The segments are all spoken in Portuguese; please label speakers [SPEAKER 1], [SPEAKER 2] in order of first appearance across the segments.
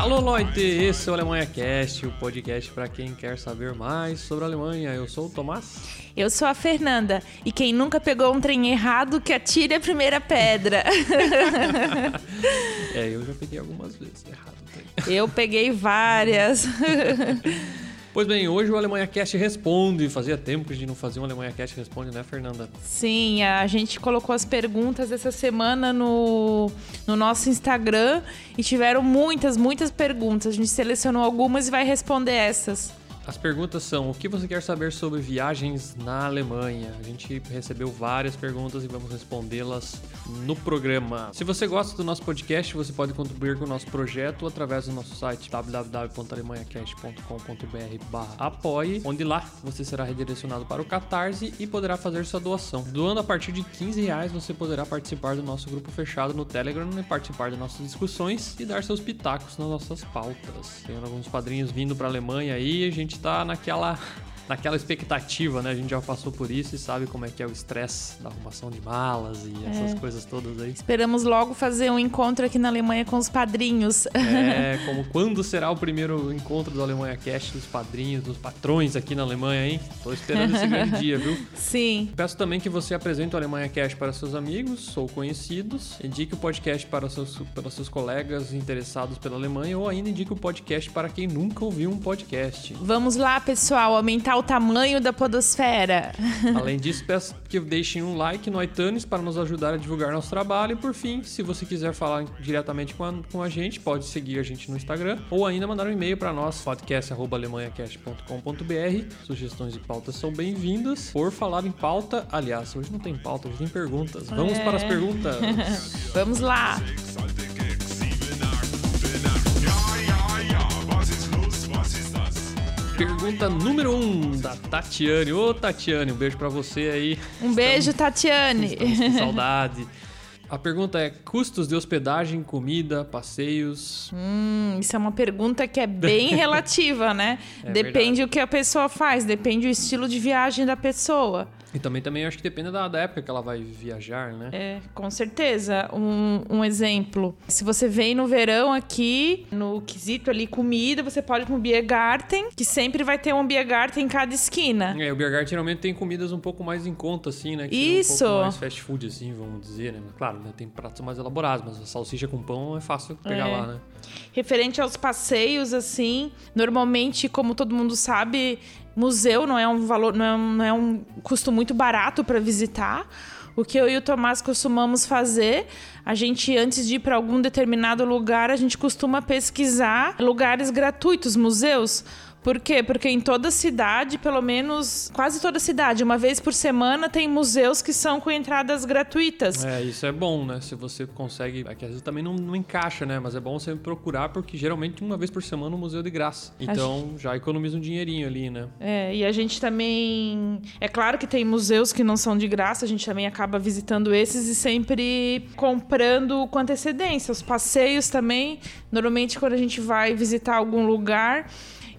[SPEAKER 1] Alô, Leute! Esse é o Alemanha Cast, o podcast para quem quer saber mais sobre a Alemanha. Eu sou o Tomás.
[SPEAKER 2] Eu sou a Fernanda e quem nunca pegou um trem errado que atire a primeira pedra.
[SPEAKER 1] É, eu já peguei algumas vezes errado.
[SPEAKER 2] Eu peguei várias.
[SPEAKER 1] Pois bem, hoje o Alemanha Cast responde. Fazia tempo que a gente não fazia um Alemanha Cast responde, né, Fernanda?
[SPEAKER 2] Sim, a gente colocou as perguntas essa semana no, no nosso Instagram e tiveram muitas, muitas perguntas. A gente selecionou algumas e vai responder essas.
[SPEAKER 1] As perguntas são: o que você quer saber sobre viagens na Alemanha? A gente recebeu várias perguntas e vamos respondê-las no programa. Se você gosta do nosso podcast, você pode contribuir com o nosso projeto através do nosso site www.alemanhacast.com.br/apoie, onde lá você será redirecionado para o Catarse e poderá fazer sua doação. Doando a partir de 15 reais, você poderá participar do nosso grupo fechado no Telegram e participar das nossas discussões e dar seus pitacos nas nossas pautas. Tem alguns padrinhos vindo para a Alemanha aí, a gente tá naquela naquela expectativa, né? A gente já passou por isso e sabe como é que é o estresse da arrumação de malas e essas coisas todas aí.
[SPEAKER 2] Esperamos logo fazer um encontro aqui na Alemanha com os padrinhos.
[SPEAKER 1] É, como quando será o primeiro encontro do Alemanha Cast dos padrinhos, dos patrões aqui na Alemanha, hein? Tô esperando esse grande dia, viu?
[SPEAKER 2] Sim.
[SPEAKER 1] Peço também que você apresente o Alemanha Cast para seus amigos ou conhecidos, indique o podcast para seus, para seus colegas interessados pela Alemanha ou ainda indique o podcast para quem nunca ouviu um podcast.
[SPEAKER 2] Vamos lá, pessoal, aumentar o tamanho da podosfera.
[SPEAKER 1] Além disso, peço que deixem um like no iTunes para nos ajudar a divulgar nosso trabalho. E por fim, se você quiser falar diretamente com a, com a gente, pode seguir a gente no Instagram ou ainda mandar um e-mail para nós, podcast.alemanhacast.com.br. Sugestões e pautas são bem-vindas. Por falar em pauta, aliás, hoje não tem pauta, hoje tem perguntas. Vamos
[SPEAKER 2] É.
[SPEAKER 1] para as perguntas.
[SPEAKER 2] Vamos lá.
[SPEAKER 1] Pergunta número 1 um, da Tatiane. Ô, Tatiane, um beijo para você aí.
[SPEAKER 2] Um beijo, Tatiane.
[SPEAKER 1] Estamos com saudade. A pergunta é: custos de hospedagem, comida, passeios.
[SPEAKER 2] Hum, isso é uma pergunta que é bem relativa, né?
[SPEAKER 1] É
[SPEAKER 2] depende
[SPEAKER 1] verdade.
[SPEAKER 2] o que a pessoa faz, depende o estilo de viagem da pessoa.
[SPEAKER 1] E também, também acho que depende da, da época que ela vai viajar, né?
[SPEAKER 2] É, com certeza. Um, um exemplo. Se você vem no verão aqui, no quesito ali comida, você pode ir para um Biergarten, que sempre vai ter um Biergarten em cada esquina.
[SPEAKER 1] É, o Biergarten geralmente tem comidas um pouco mais em conta, assim, né? Que seriam Um
[SPEAKER 2] Isso.
[SPEAKER 1] pouco mais fast food, assim, vamos dizer, né? Claro, né, tem pratos mais elaborados, mas a salsicha com pão é fácil pegar
[SPEAKER 2] É.
[SPEAKER 1] lá, né?
[SPEAKER 2] Referente aos passeios, assim, normalmente, como todo mundo sabe, museu não é um valor, não é um, não é um custo muito barato para visitar. O que eu e o Tomás costumamos fazer, a gente antes de ir para algum determinado lugar, a gente costuma pesquisar lugares gratuitos, museus. Por quê? Porque em toda cidade, pelo menos quase toda cidade, uma vez por semana tem museus que são com entradas gratuitas.
[SPEAKER 1] É, isso é bom, né? Se você consegue. É que às vezes também não, não encaixa, né? Mas é bom você procurar, porque geralmente uma vez por semana o museu é de graça. Então já economiza um dinheirinho ali, né?
[SPEAKER 2] É, e a gente também. É claro que tem museus que não são de graça, a gente também acaba visitando esses e sempre comprando com antecedência. Os passeios também, normalmente quando a gente vai visitar algum lugar.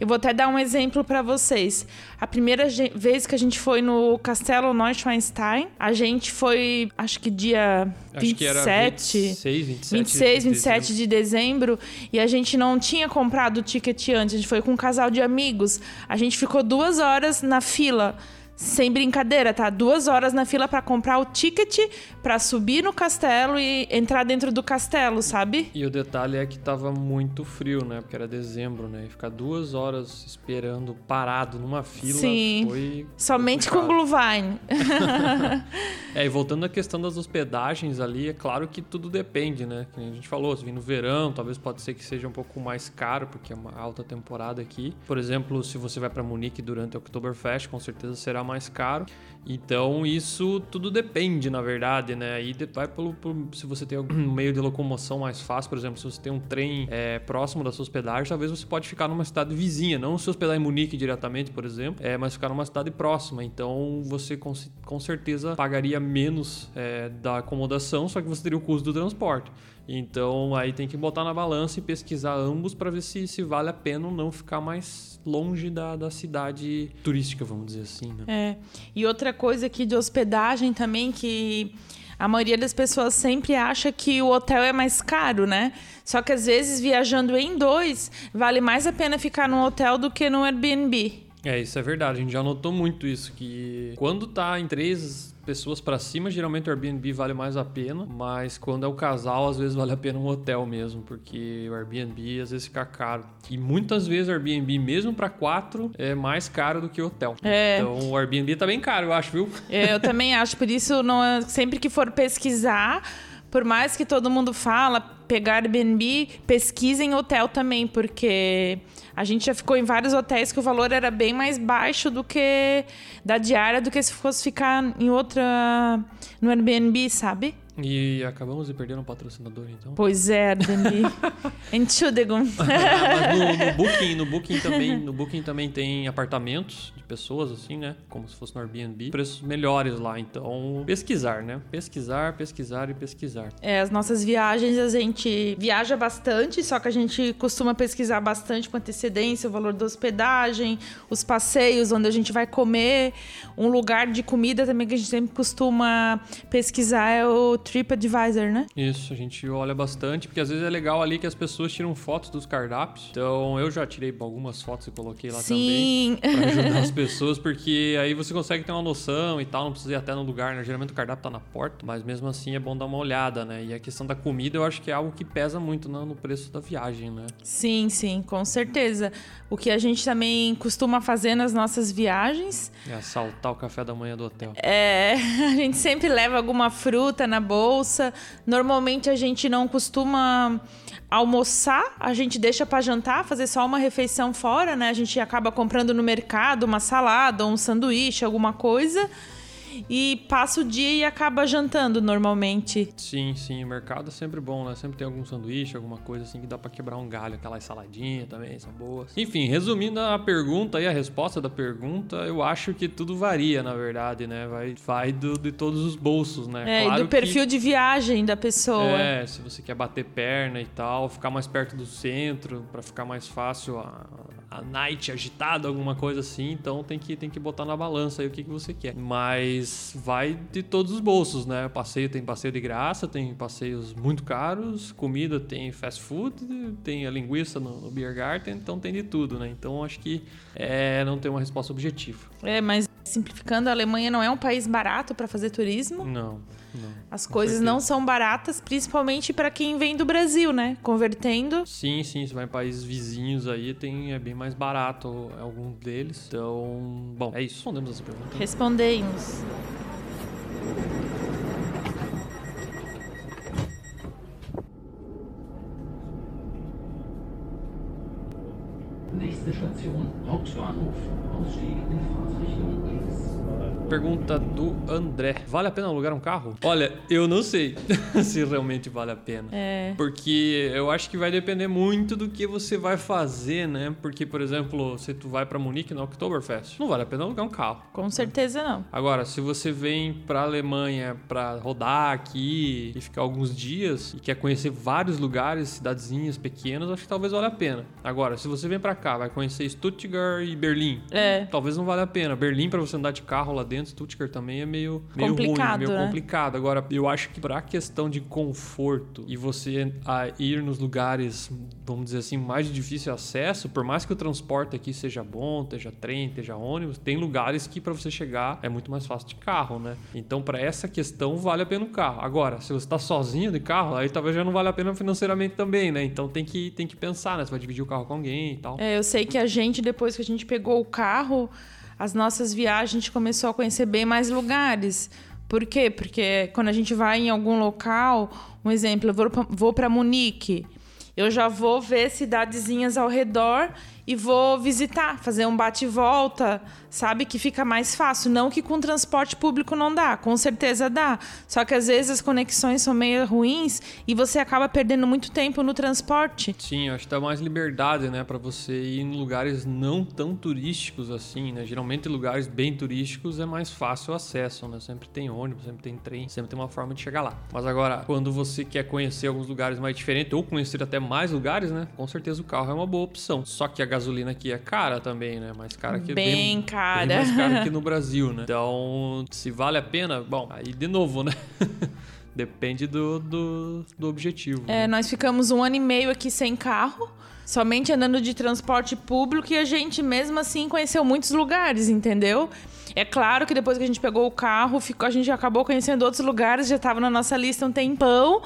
[SPEAKER 2] Eu vou até dar um exemplo para vocês. A primeira vez que a gente foi no Castelo Neuschwanstein, a gente foi, acho que dia
[SPEAKER 1] Acho que era
[SPEAKER 2] 27.
[SPEAKER 1] 26, 27.
[SPEAKER 2] 26,
[SPEAKER 1] de
[SPEAKER 2] 27 de dezembro e a gente não tinha comprado o ticket antes, a gente foi com um casal de amigos. A gente ficou duas horas na fila, sem brincadeira, tá? Duas horas na fila pra comprar o ticket pra subir no castelo e entrar dentro do castelo, sabe?
[SPEAKER 1] E o detalhe é que tava muito frio, né? Porque era dezembro, né? E ficar duas horas esperando parado numa fila
[SPEAKER 2] Sim.
[SPEAKER 1] foi.
[SPEAKER 2] Somente com
[SPEAKER 1] complicado.
[SPEAKER 2] Glühwein.
[SPEAKER 1] É, e voltando à questão das hospedagens ali, é claro que tudo depende, né? Que a gente falou, se vir no verão, talvez pode ser que seja um pouco mais caro, porque é uma alta temporada aqui. Por exemplo, se você vai para Munique durante o Oktoberfest, com certeza será mais caro. Então isso tudo depende, na verdade, né? Aí vai pelo, pelo, se você tem algum meio de locomoção mais fácil, por exemplo, se você tem um trem é, próximo da sua hospedagem, talvez você pode ficar numa cidade vizinha, não se hospedar em Munique diretamente, por exemplo, é, mas ficar numa cidade próxima. Então você com, com certeza pagaria menos é, da acomodação, só que você teria o custo do transporte. Então aí tem que botar na balança e pesquisar ambos para ver se, se vale a pena ou não ficar mais longe da, da cidade turística, vamos dizer assim. Né?
[SPEAKER 2] É. E outra coisa aqui de hospedagem também que a maioria das pessoas sempre acha que o hotel é mais caro, né? Só que às vezes viajando em dois vale mais a pena ficar no hotel do que no Airbnb.
[SPEAKER 1] É, isso é verdade. A gente já notou muito isso que quando tá em três pessoas para cima, geralmente o Airbnb vale mais a pena, mas quando é o casal, às vezes vale a pena um hotel mesmo, porque o Airbnb às vezes fica caro. E muitas vezes o Airbnb, mesmo para quatro, é mais caro do que o hotel.
[SPEAKER 2] É.
[SPEAKER 1] Então o Airbnb tá bem caro, eu acho, viu?
[SPEAKER 2] É, eu também acho, por isso não é, sempre que for pesquisar, por mais que todo mundo fala, pegar Airbnb, pesquisa em hotel também, porque a gente já ficou em vários hotéis que o valor era bem mais baixo do que da diária do que se fosse ficar em outra no Airbnb, sabe?
[SPEAKER 1] E acabamos de perder um patrocinador, então.
[SPEAKER 2] Pois é, Airbnb. Entschuldigung.
[SPEAKER 1] Mas no, no, Booking, no Booking também, no Booking também tem apartamentos de pessoas assim, né? Como se fosse no Airbnb, preços melhores lá, então pesquisar, né? Pesquisar, pesquisar e pesquisar.
[SPEAKER 2] É, as nossas viagens a gente viaja bastante, só que a gente costuma pesquisar bastante com antecedência o valor da hospedagem, os passeios onde a gente vai comer, um lugar de comida também que a gente sempre costuma pesquisar é o TripAdvisor, né?
[SPEAKER 1] Isso, a gente olha bastante, porque às vezes é legal ali que as pessoas tiram fotos dos cardápios. Então eu já tirei algumas fotos e coloquei lá
[SPEAKER 2] Sim.
[SPEAKER 1] também. Pra ajudar as pessoas, porque aí você consegue ter uma noção e tal, não precisa ir até no lugar, né? Geralmente o cardápio tá na porta, mas mesmo assim é bom dar uma olhada, né? E a questão da comida eu acho que é algo que pesa muito né, no preço da viagem, né?
[SPEAKER 2] Sim, sim, com certeza. O que a gente também costuma fazer nas nossas viagens.
[SPEAKER 1] É assaltar o café da manhã do hotel.
[SPEAKER 2] É, a gente sempre leva alguma fruta na bolsa. Normalmente a gente não costuma almoçar, a gente deixa para jantar, fazer só uma refeição fora, né? A gente acaba comprando no mercado uma salada, um sanduíche, alguma coisa e passa o dia e acaba jantando normalmente.
[SPEAKER 1] Sim, sim, o mercado é sempre bom, né? Sempre tem algum sanduíche, alguma coisa assim que dá para quebrar um galho, aquelas saladinhas também são boas. Enfim, resumindo a pergunta e a resposta da pergunta, eu acho que tudo varia, na verdade, né? Vai, vai do, de todos os bolsos, né?
[SPEAKER 2] É, claro e do perfil que, de viagem da pessoa.
[SPEAKER 1] É, se você quer bater perna e tal, ficar mais perto do centro para ficar mais fácil a, a night agitada, alguma coisa assim, então tem que, tem que botar na balança aí o que, que você quer. Mas vai de todos os bolsos, né? Passeio tem passeio de graça, tem passeios muito caros, comida tem fast food, tem a linguiça no, no Beer Garden, então tem de tudo, né? Então acho que é, não tem uma resposta objetiva.
[SPEAKER 2] É, mas simplificando, a Alemanha não é um país barato para fazer turismo.
[SPEAKER 1] Não. Não,
[SPEAKER 2] As coisas não são baratas, principalmente para quem vem do Brasil, né? Convertendo.
[SPEAKER 1] Sim, sim. Se vai em países vizinhos aí, tem, é bem mais barato algum deles. Então, bom, é isso. Respondemos essa pergunta.
[SPEAKER 2] Respondemos.
[SPEAKER 1] Nächste Station, Hauptbahnhof. Ausstieg in Fahrtrichtung links. Pergunta do André. Vale a pena alugar um carro? Olha, eu não sei se realmente vale a pena.
[SPEAKER 2] É.
[SPEAKER 1] Porque eu acho que vai depender muito do que você vai fazer, né? Porque, por exemplo, se tu vai para Munique no Oktoberfest, não vale a pena alugar um carro.
[SPEAKER 2] Com certeza não.
[SPEAKER 1] Agora, se você vem para Alemanha para rodar aqui e ficar alguns dias e quer conhecer vários lugares, cidadezinhas pequenas, acho que talvez valha a pena. Agora, se você vem para cá, vai conhecer Stuttgart e Berlim,
[SPEAKER 2] é.
[SPEAKER 1] talvez não valha a pena. Berlim para você andar de carro lá dentro Stuttgart também é meio, meio complicado, ruim, meio né? complicado. Agora, eu acho que para a questão de conforto e você a ir nos lugares, vamos dizer assim, mais de difícil acesso, por mais que o transporte aqui seja bom, esteja trem, esteja ônibus, tem lugares que para você chegar é muito mais fácil de carro, né? Então, para essa questão, vale a pena o carro. Agora, se você está sozinho de carro, aí talvez já não vale a pena financeiramente também, né? Então tem que, tem que pensar, né? Você vai dividir o carro com alguém e tal.
[SPEAKER 2] É, eu sei que a gente, depois que a gente pegou o carro, as nossas viagens a gente começou a conhecer bem mais lugares. Por quê? Porque quando a gente vai em algum local, um exemplo, eu vou para Munique eu já vou ver cidadezinhas ao redor e vou visitar, fazer um bate e volta, sabe? Que fica mais fácil. Não que com transporte público não dá, com certeza dá. Só que às vezes as conexões são meio ruins e você acaba perdendo muito tempo no transporte.
[SPEAKER 1] Sim, acho que dá mais liberdade, né, para você ir em lugares não tão turísticos assim, né? Geralmente lugares bem turísticos é mais fácil o acesso, né? Sempre tem ônibus, sempre tem trem, sempre tem uma forma de chegar lá. Mas agora, quando você quer conhecer alguns lugares mais diferentes ou conhecer até mais lugares, né? Com certeza o carro é uma boa opção. Só que a gasolina aqui é cara também, né? Mais cara que
[SPEAKER 2] bem, bem cara. Bem
[SPEAKER 1] mais cara que no Brasil, né? Então, se vale a pena, bom, aí de novo, né? Depende do, do, do objetivo.
[SPEAKER 2] É, né? nós ficamos um ano e meio aqui sem carro, somente andando de transporte público e a gente mesmo assim conheceu muitos lugares, entendeu? É claro que depois que a gente pegou o carro, ficou, a gente acabou conhecendo outros lugares, já estava na nossa lista um tempão.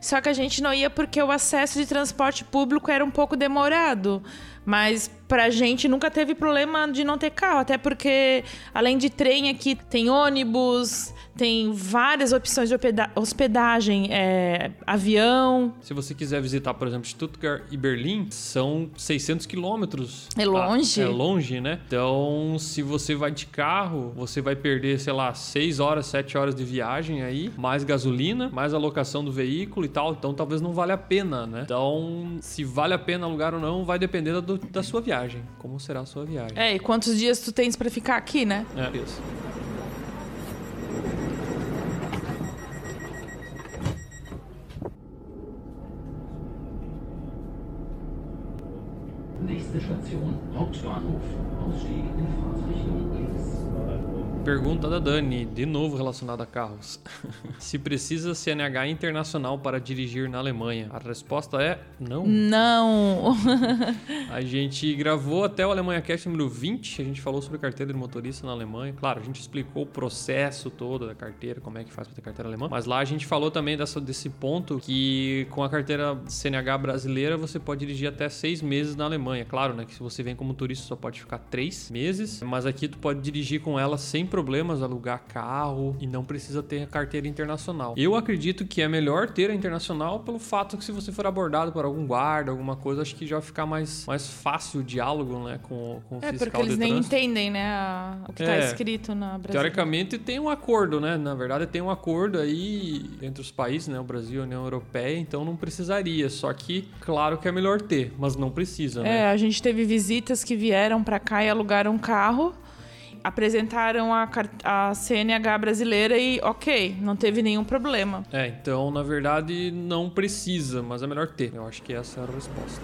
[SPEAKER 2] Só que a gente não ia porque o acesso de transporte público era um pouco demorado. Mas pra gente nunca teve problema de não ter carro, até porque além de trem aqui tem ônibus, tem várias opções de hospedagem, é, avião.
[SPEAKER 1] Se você quiser visitar, por exemplo, Stuttgart e Berlim, são 600 quilômetros.
[SPEAKER 2] É longe.
[SPEAKER 1] é longe, né? Então, se você vai de carro, você vai perder, sei lá, 6 horas, 7 horas de viagem aí, mais gasolina, mais alocação do veículo e tal. Então, talvez não vale a pena, né? Então, se vale a pena alugar ou não, vai depender da, da sua viagem. Como será a sua viagem.
[SPEAKER 2] É, e quantos dias tu tens para ficar aqui, né?
[SPEAKER 1] É, isso.
[SPEAKER 3] Nächste Station, Hauptbahnhof. Ausstieg in Fahrtrichtung.
[SPEAKER 1] Pergunta da Dani, de novo relacionada a carros. se precisa CNH internacional para dirigir na Alemanha? A resposta é não.
[SPEAKER 2] Não.
[SPEAKER 1] a gente gravou até o Alemanha Cast número 20, a gente falou sobre carteira de motorista na Alemanha. Claro, a gente explicou o processo todo da carteira, como é que faz para ter carteira alemã. Mas lá a gente falou também dessa, desse ponto que com a carteira CNH brasileira você pode dirigir até seis meses na Alemanha. Claro, né? Que se você vem como turista só pode ficar três meses, mas aqui tu pode dirigir com ela sem problemas alugar carro e não precisa ter carteira internacional. Eu acredito que é melhor ter a internacional pelo fato que se você for abordado por algum guarda, alguma coisa, acho que já vai ficar mais, mais fácil o diálogo, né, com, com o
[SPEAKER 2] é,
[SPEAKER 1] fiscal
[SPEAKER 2] porque eles nem
[SPEAKER 1] trânsito.
[SPEAKER 2] entendem, né, a, o que está é, escrito na Brasil.
[SPEAKER 1] Teoricamente tem um acordo, né, na verdade tem um acordo aí entre os países, né, o Brasil e a União Europeia, então não precisaria, só que claro que é melhor ter, mas não precisa, né?
[SPEAKER 2] É, a gente teve visitas que vieram para cá e alugaram um carro apresentaram a, a CNH brasileira e ok, não teve nenhum problema.
[SPEAKER 1] É, então na verdade não precisa, mas é melhor ter. Eu acho que essa é a resposta.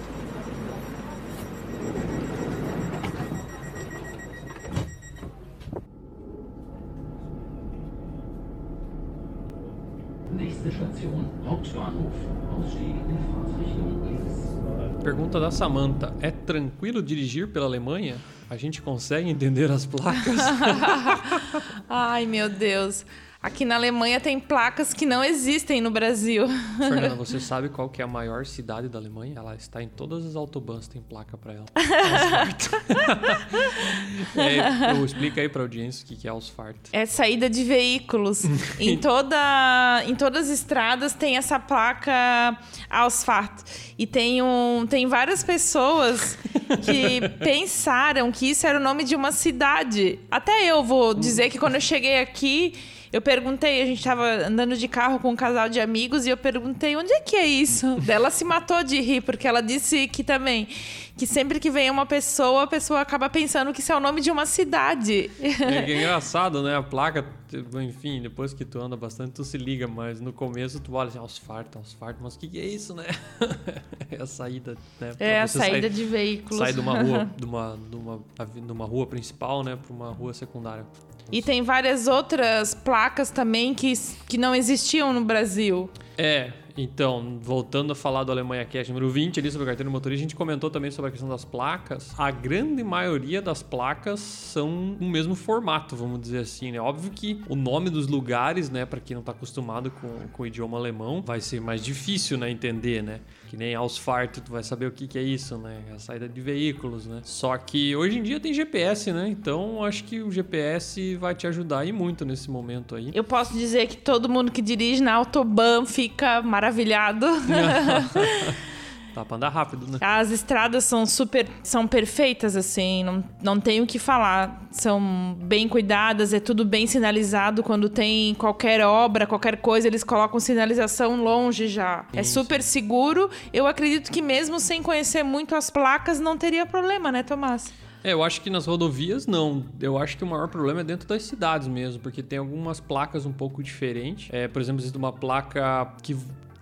[SPEAKER 1] Pergunta da Samantha: É tranquilo dirigir pela Alemanha? A gente consegue entender as placas?
[SPEAKER 2] Ai, meu Deus. Aqui na Alemanha tem placas que não existem no Brasil.
[SPEAKER 1] Fernanda, você sabe qual que é a maior cidade da Alemanha? Ela está em todas as autobahns, tem placa para ela. é, eu explica aí para audiência o que é Ausfahrt.
[SPEAKER 2] É saída de veículos. em, toda, em todas as estradas tem essa placa Ausfahrt. E tem, um, tem várias pessoas que pensaram que isso era o nome de uma cidade. Até eu vou dizer que quando eu cheguei aqui eu perguntei, a gente tava andando de carro com um casal de amigos e eu perguntei onde é que é isso. ela se matou de rir, porque ela disse que também que sempre que vem uma pessoa, a pessoa acaba pensando que isso é o nome de uma cidade.
[SPEAKER 1] É, é engraçado, né? A placa, enfim, depois que tu anda bastante, tu se liga, mas no começo tu olha assim, asfalto, asfalto, mas o que, que, é isso, né? é a saída, né?
[SPEAKER 2] é a saída sair, de veículos.
[SPEAKER 1] Sai de uma rua, de uma, de uma, de uma rua principal, né, para uma rua secundária.
[SPEAKER 2] E tem várias outras placas também que, que não existiam no Brasil.
[SPEAKER 1] É, então, voltando a falar do Alemanha Cash número 20 ali sobre a carteira motorista, a gente comentou também sobre a questão das placas. A grande maioria das placas são o mesmo formato, vamos dizer assim, né? Óbvio que o nome dos lugares, né, para quem não está acostumado com, com o idioma alemão, vai ser mais difícil, né, entender, né? Que nem Ausfahrt, tu vai saber o que, que é isso, né? É a saída de veículos, né? Só que hoje em dia tem GPS, né? Então acho que o GPS vai te ajudar e muito nesse momento aí.
[SPEAKER 2] Eu posso dizer que todo mundo que dirige na Autobahn fica maravilhado.
[SPEAKER 1] Dá pra andar rápido, né?
[SPEAKER 2] As estradas são super, são perfeitas, assim, não, não tenho o que falar. São bem cuidadas, é tudo bem sinalizado. Quando tem qualquer obra, qualquer coisa, eles colocam sinalização longe já. É
[SPEAKER 1] Sim,
[SPEAKER 2] super seguro. Eu acredito que mesmo sem conhecer muito as placas, não teria problema, né, Tomás?
[SPEAKER 1] É, eu acho que nas rodovias não. Eu acho que o maior problema é dentro das cidades mesmo, porque tem algumas placas um pouco diferentes. É, por exemplo, existe uma placa que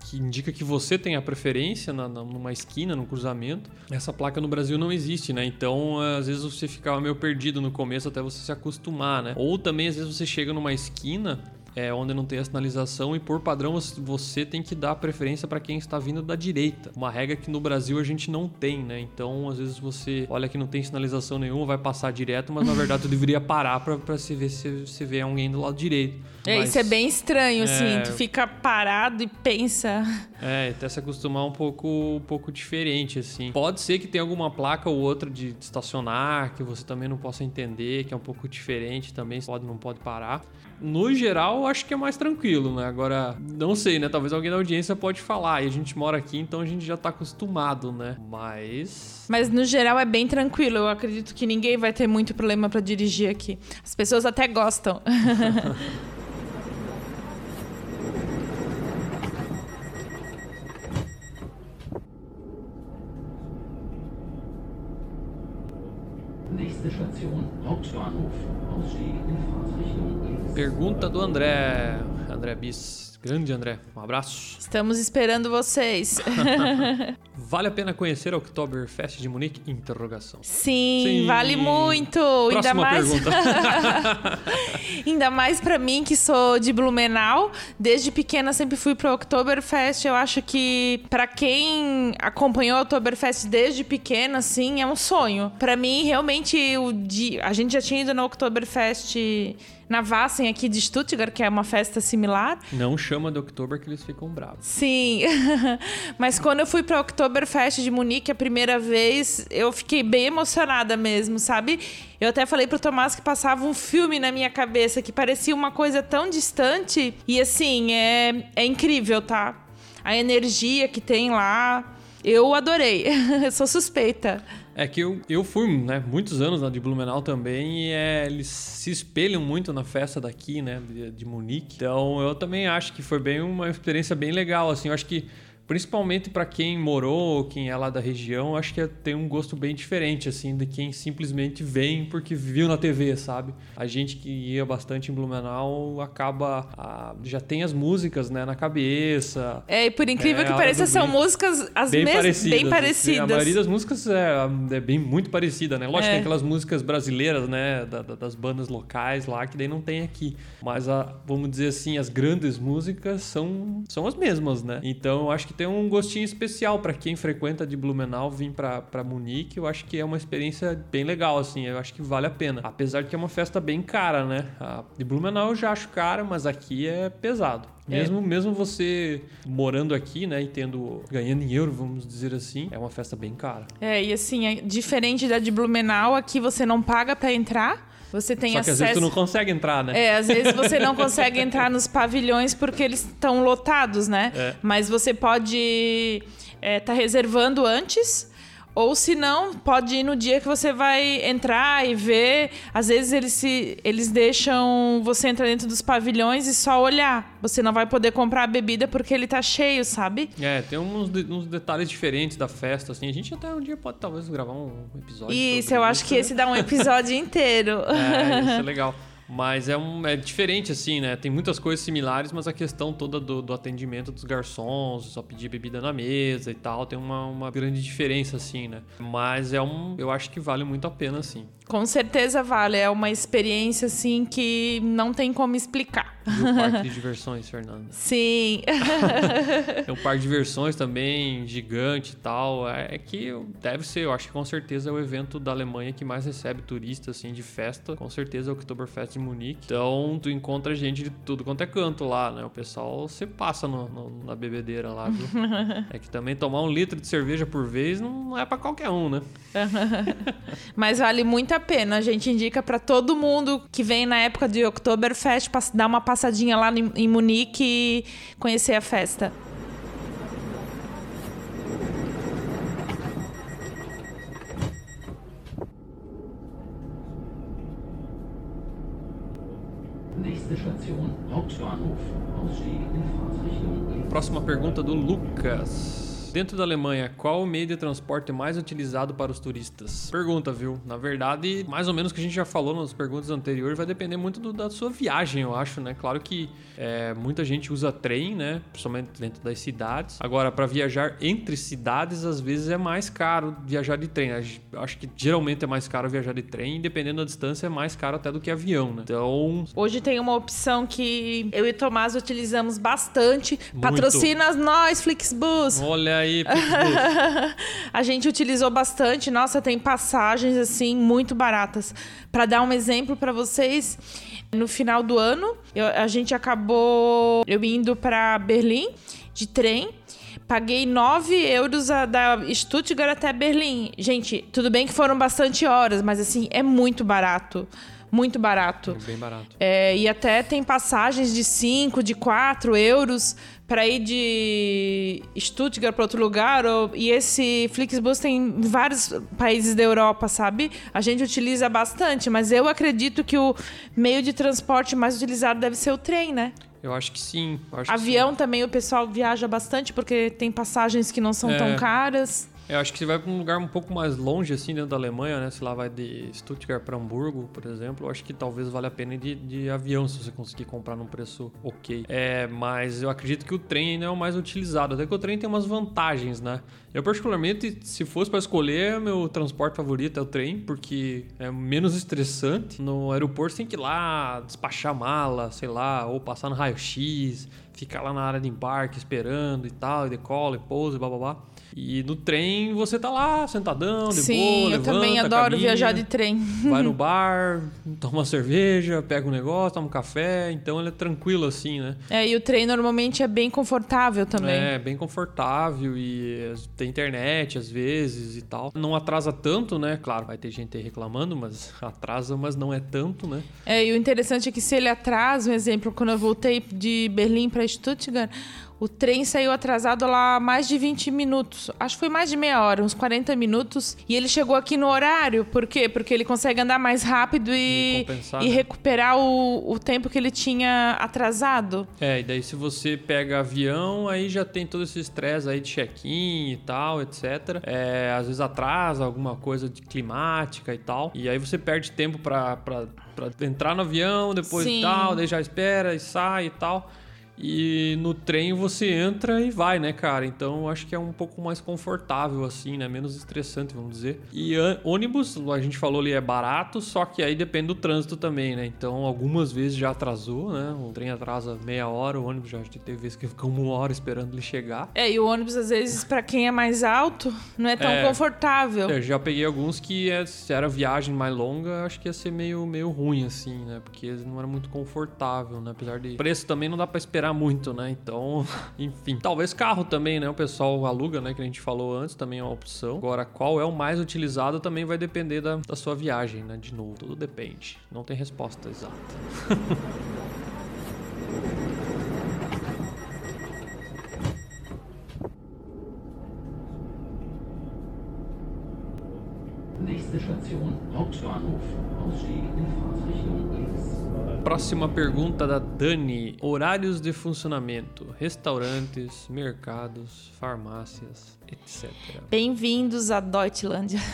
[SPEAKER 1] que indica que você tem a preferência na, na, numa esquina, num cruzamento. Essa placa no Brasil não existe, né? Então, às vezes você ficava meio perdido no começo até você se acostumar, né? Ou também, às vezes, você chega numa esquina é, onde não tem a sinalização e por padrão você tem que dar preferência para quem está vindo da direita. Uma regra que no Brasil a gente não tem, né? Então, às vezes você olha que não tem sinalização nenhuma, vai passar direto, mas na verdade tu deveria parar para se ver se você vê alguém do lado direito.
[SPEAKER 2] É,
[SPEAKER 1] mas,
[SPEAKER 2] isso é bem estranho,
[SPEAKER 1] é...
[SPEAKER 2] assim. Tu fica parado e pensa.
[SPEAKER 1] É, até se acostumar um pouco, um pouco diferente, assim. Pode ser que tenha alguma placa ou outra de, de estacionar que você também não possa entender, que é um pouco diferente também, pode não pode parar no geral, acho que é mais tranquilo, né? Agora, não sei, né? Talvez alguém da audiência pode falar. E a gente mora aqui, então a gente já tá acostumado, né? Mas.
[SPEAKER 2] Mas no geral é bem tranquilo. Eu acredito que ninguém vai ter muito problema para dirigir aqui. As pessoas até gostam.
[SPEAKER 3] Nächste Station, Hauptbahnhof. Ausstieg in Fahrtrichtung links.
[SPEAKER 1] Pergunta do André. André Bis. Grande André, um abraço.
[SPEAKER 2] Estamos esperando vocês.
[SPEAKER 1] vale a pena conhecer a Oktoberfest de Munique? Interrogação.
[SPEAKER 2] Sim,
[SPEAKER 1] Sim.
[SPEAKER 2] vale muito.
[SPEAKER 1] Próxima
[SPEAKER 2] ainda mais
[SPEAKER 1] pergunta.
[SPEAKER 2] ainda mais para mim que sou de Blumenau, desde pequena sempre fui pro Oktoberfest. Eu acho que para quem acompanhou o Oktoberfest desde pequena, assim, é um sonho. Para mim, realmente o dia, a gente já tinha ido no Oktoberfest na Wassen aqui de Stuttgart, que é uma festa similar.
[SPEAKER 1] Não chama de Oktober que eles ficam bravos.
[SPEAKER 2] Sim, mas quando eu fui para Oktoberfest de Munique a primeira vez, eu fiquei bem emocionada mesmo, sabe? Eu até falei pro Tomás que passava um filme na minha cabeça que parecia uma coisa tão distante e assim, é, é incrível, tá? A energia que tem lá, eu adorei. eu sou suspeita.
[SPEAKER 1] É que eu, eu fui né, muitos anos lá de Blumenau também e é, eles se espelham muito na festa daqui, né, de, de Munique. Então eu também acho que foi bem uma experiência bem legal, assim. Eu acho que principalmente para quem morou, quem é lá da região, acho que tem um gosto bem diferente, assim, de quem simplesmente vem porque viu na TV, sabe? A gente que ia bastante em Blumenau acaba. A, já tem as músicas, né, na cabeça.
[SPEAKER 2] É, e por incrível
[SPEAKER 1] É,
[SPEAKER 2] que pareça, são
[SPEAKER 1] vinho.
[SPEAKER 2] músicas as
[SPEAKER 1] Bem
[SPEAKER 2] mesmas,
[SPEAKER 1] parecidas.
[SPEAKER 2] bem parecidas.
[SPEAKER 1] A maioria das músicas é, é bem muito parecida, né? Lógico,
[SPEAKER 2] É.
[SPEAKER 1] tem aquelas músicas brasileiras, né? da- da- das bandas locais lá, que daí não tem aqui. Mas, a, vamos dizer assim, as grandes músicas são, são as mesmas, né? Então, eu acho que tem um gostinho especial para quem frequenta de Blumenau vir pra pra Munique. Eu acho que é uma experiência bem legal, assim. Eu acho que vale a pena. Apesar de que é uma festa bem cara, né? A de Blumenau eu já acho cara, mas aqui é pesado.
[SPEAKER 2] É.
[SPEAKER 1] Mesmo, mesmo você morando aqui, né, e tendo ganhando em euro, vamos dizer assim, é uma festa bem cara.
[SPEAKER 2] É, e assim, é diferente da de Blumenau, aqui você não paga pra entrar. Você tem
[SPEAKER 1] Só que às
[SPEAKER 2] acesso.
[SPEAKER 1] vezes tu não consegue entrar, né?
[SPEAKER 2] É, às vezes você não consegue entrar nos pavilhões porque eles estão lotados, né?
[SPEAKER 1] É.
[SPEAKER 2] Mas você pode estar reservando antes. Ou se não, pode ir no dia que você vai entrar e ver. Às vezes eles, se, eles deixam você entrar dentro dos pavilhões e só olhar. Você não vai poder comprar a bebida porque ele tá cheio, sabe?
[SPEAKER 1] É, tem uns, de- uns detalhes diferentes da festa, assim. A gente até um dia pode talvez gravar um episódio.
[SPEAKER 2] Isso, eu acho que
[SPEAKER 1] né?
[SPEAKER 2] esse dá um episódio inteiro.
[SPEAKER 1] É, isso é legal. Mas é, um, é diferente, assim, né? Tem muitas coisas similares, mas a questão toda do, do atendimento dos garçons, só pedir bebida na mesa e tal, tem uma, uma grande diferença, assim, né? Mas é um. Eu acho que vale muito a pena, assim.
[SPEAKER 2] Com certeza vale. É uma experiência, assim, que não tem como explicar.
[SPEAKER 1] E o parque de diversões, Fernanda.
[SPEAKER 2] Sim.
[SPEAKER 1] É um parque de diversões também, gigante e tal. É é que deve ser, eu acho que com certeza é o evento da Alemanha que mais recebe turistas, assim, de festa. Com certeza é o Oktoberfest de Munique. Então, tu encontra gente de tudo quanto é canto lá, né? O pessoal se passa no- no- na bebedeira lá, viu? é que também tomar um litro de cerveja por vez não é pra qualquer um, né?
[SPEAKER 2] Mas vale muito a pena. A gente indica para todo mundo que vem na época de Oktoberfest dar uma passadinha lá em Munique e conhecer a festa.
[SPEAKER 1] Próxima pergunta do Lucas. Dentro da Alemanha, qual o meio de transporte mais utilizado para os turistas? Pergunta, viu? Na verdade, mais ou menos o que a gente já falou nas perguntas anteriores, vai depender muito do- da sua viagem, eu acho, né? Claro que é, muita gente usa trem, né? Principalmente dentro das cidades. Agora, para viajar entre cidades, às vezes é mais caro viajar de trem. Acho que geralmente é mais caro viajar de trem, dependendo da distância, é mais caro até do que avião, né? Então,
[SPEAKER 2] Hoje tem uma opção que eu e o Tomás utilizamos bastante. Patrocina nós, Flixbus.
[SPEAKER 1] olha aí.
[SPEAKER 2] A gente utilizou bastante. Nossa, tem passagens assim muito baratas. Para dar um exemplo para vocês, no final do ano, eu- a gente acabou eu indo para Berlim de trem. Paguei 9 euros a- da Stuttgart até Berlim. Gente, tudo bem que foram bastante horas, mas assim, é muito barato. Muito barato.
[SPEAKER 1] Bem barato.
[SPEAKER 2] É, e até tem passagens de 5, de 4 euros para ir de Stuttgart para outro lugar. ou- e esse Flixbus tem em vários países da Europa, sabe? A gente utiliza bastante, mas eu acredito que o meio de transporte mais utilizado deve ser o trem, né?
[SPEAKER 1] Eu acho que sim. acho que
[SPEAKER 2] Avião também o pessoal viaja bastante porque tem passagens que não são
[SPEAKER 1] É.
[SPEAKER 2] tão caras.
[SPEAKER 1] Eu acho que você vai para um lugar um pouco mais longe, assim, dentro da Alemanha, né? Se lá vai de Stuttgart para Hamburgo, por exemplo, eu acho que talvez valha a pena de, de avião se você conseguir comprar num preço ok. É, mas eu acredito que o trem ainda é o mais utilizado, até que o trem tem umas vantagens, né? Eu, particularmente, se fosse para escolher, meu transporte favorito é o trem, porque é menos estressante. No aeroporto você tem que ir lá despachar mala, sei lá, ou passar no raio-x, ficar lá na área de embarque esperando e tal, e decola e pousa e blá blá blá. E no trem você tá lá, sentadão, de
[SPEAKER 2] Sim,
[SPEAKER 1] boa,
[SPEAKER 2] eu
[SPEAKER 1] levanta,
[SPEAKER 2] também adoro
[SPEAKER 1] caminha,
[SPEAKER 2] viajar de trem.
[SPEAKER 1] Vai no bar, toma uma cerveja, pega um negócio, toma um café, então ele é tranquilo assim, né?
[SPEAKER 2] É, e o trem normalmente é bem confortável também.
[SPEAKER 1] É, bem confortável e tem internet às vezes e tal. Não atrasa tanto, né? Claro, vai ter gente aí reclamando, mas atrasa, mas não é tanto, né?
[SPEAKER 2] É, e o interessante é que se ele atrasa, um exemplo, quando eu voltei de Berlim para Stuttgart, o trem saiu atrasado lá mais de 20 minutos. Acho que foi mais de meia hora, uns 40 minutos. E ele chegou aqui no horário. Por quê? Porque ele consegue andar mais rápido e,
[SPEAKER 1] E
[SPEAKER 2] e
[SPEAKER 1] né?
[SPEAKER 2] recuperar o, o tempo que ele tinha atrasado.
[SPEAKER 1] É, e daí se você pega avião, aí já tem todo esse estresse aí de check-in e tal, etc. É, às vezes atrasa alguma coisa de climática e tal. E aí você perde tempo pra entrar no avião, depois
[SPEAKER 2] Sim.
[SPEAKER 1] e tal, daí já espera e sai e tal. E no trem você entra e vai, né, cara? Então eu acho que é um pouco mais confortável, assim, né? Menos estressante, vamos dizer. E ônibus, a gente falou ali, é barato, só que aí depende do trânsito também, né? Então algumas vezes já atrasou, né? O trem atrasa meia hora, o ônibus já teve vezes que fica uma hora esperando ele chegar.
[SPEAKER 2] É, e o ônibus, às vezes, para quem é mais alto, não é tão
[SPEAKER 1] É.
[SPEAKER 2] confortável.
[SPEAKER 1] Eu já peguei alguns que é- se era viagem mais longa, acho que ia ser meio, meio ruim, assim, né? Porque não era muito confortável, né? Apesar de preço também não dá pra esperar muito, né? Então, enfim. Talvez carro também, né? O pessoal aluga, né? Que a gente falou antes, também é uma opção. Agora, qual é o mais utilizado também vai depender da, da sua viagem, né? De novo, tudo depende. Não tem resposta exata.
[SPEAKER 3] Nächste Station Hauptbahnhof. Ausstieg in Fahrtrichtung.
[SPEAKER 1] Próxima pergunta da Dani: Horários de funcionamento, restaurantes, mercados, farmácias, etc.
[SPEAKER 2] Bem-vindos à Deutschland.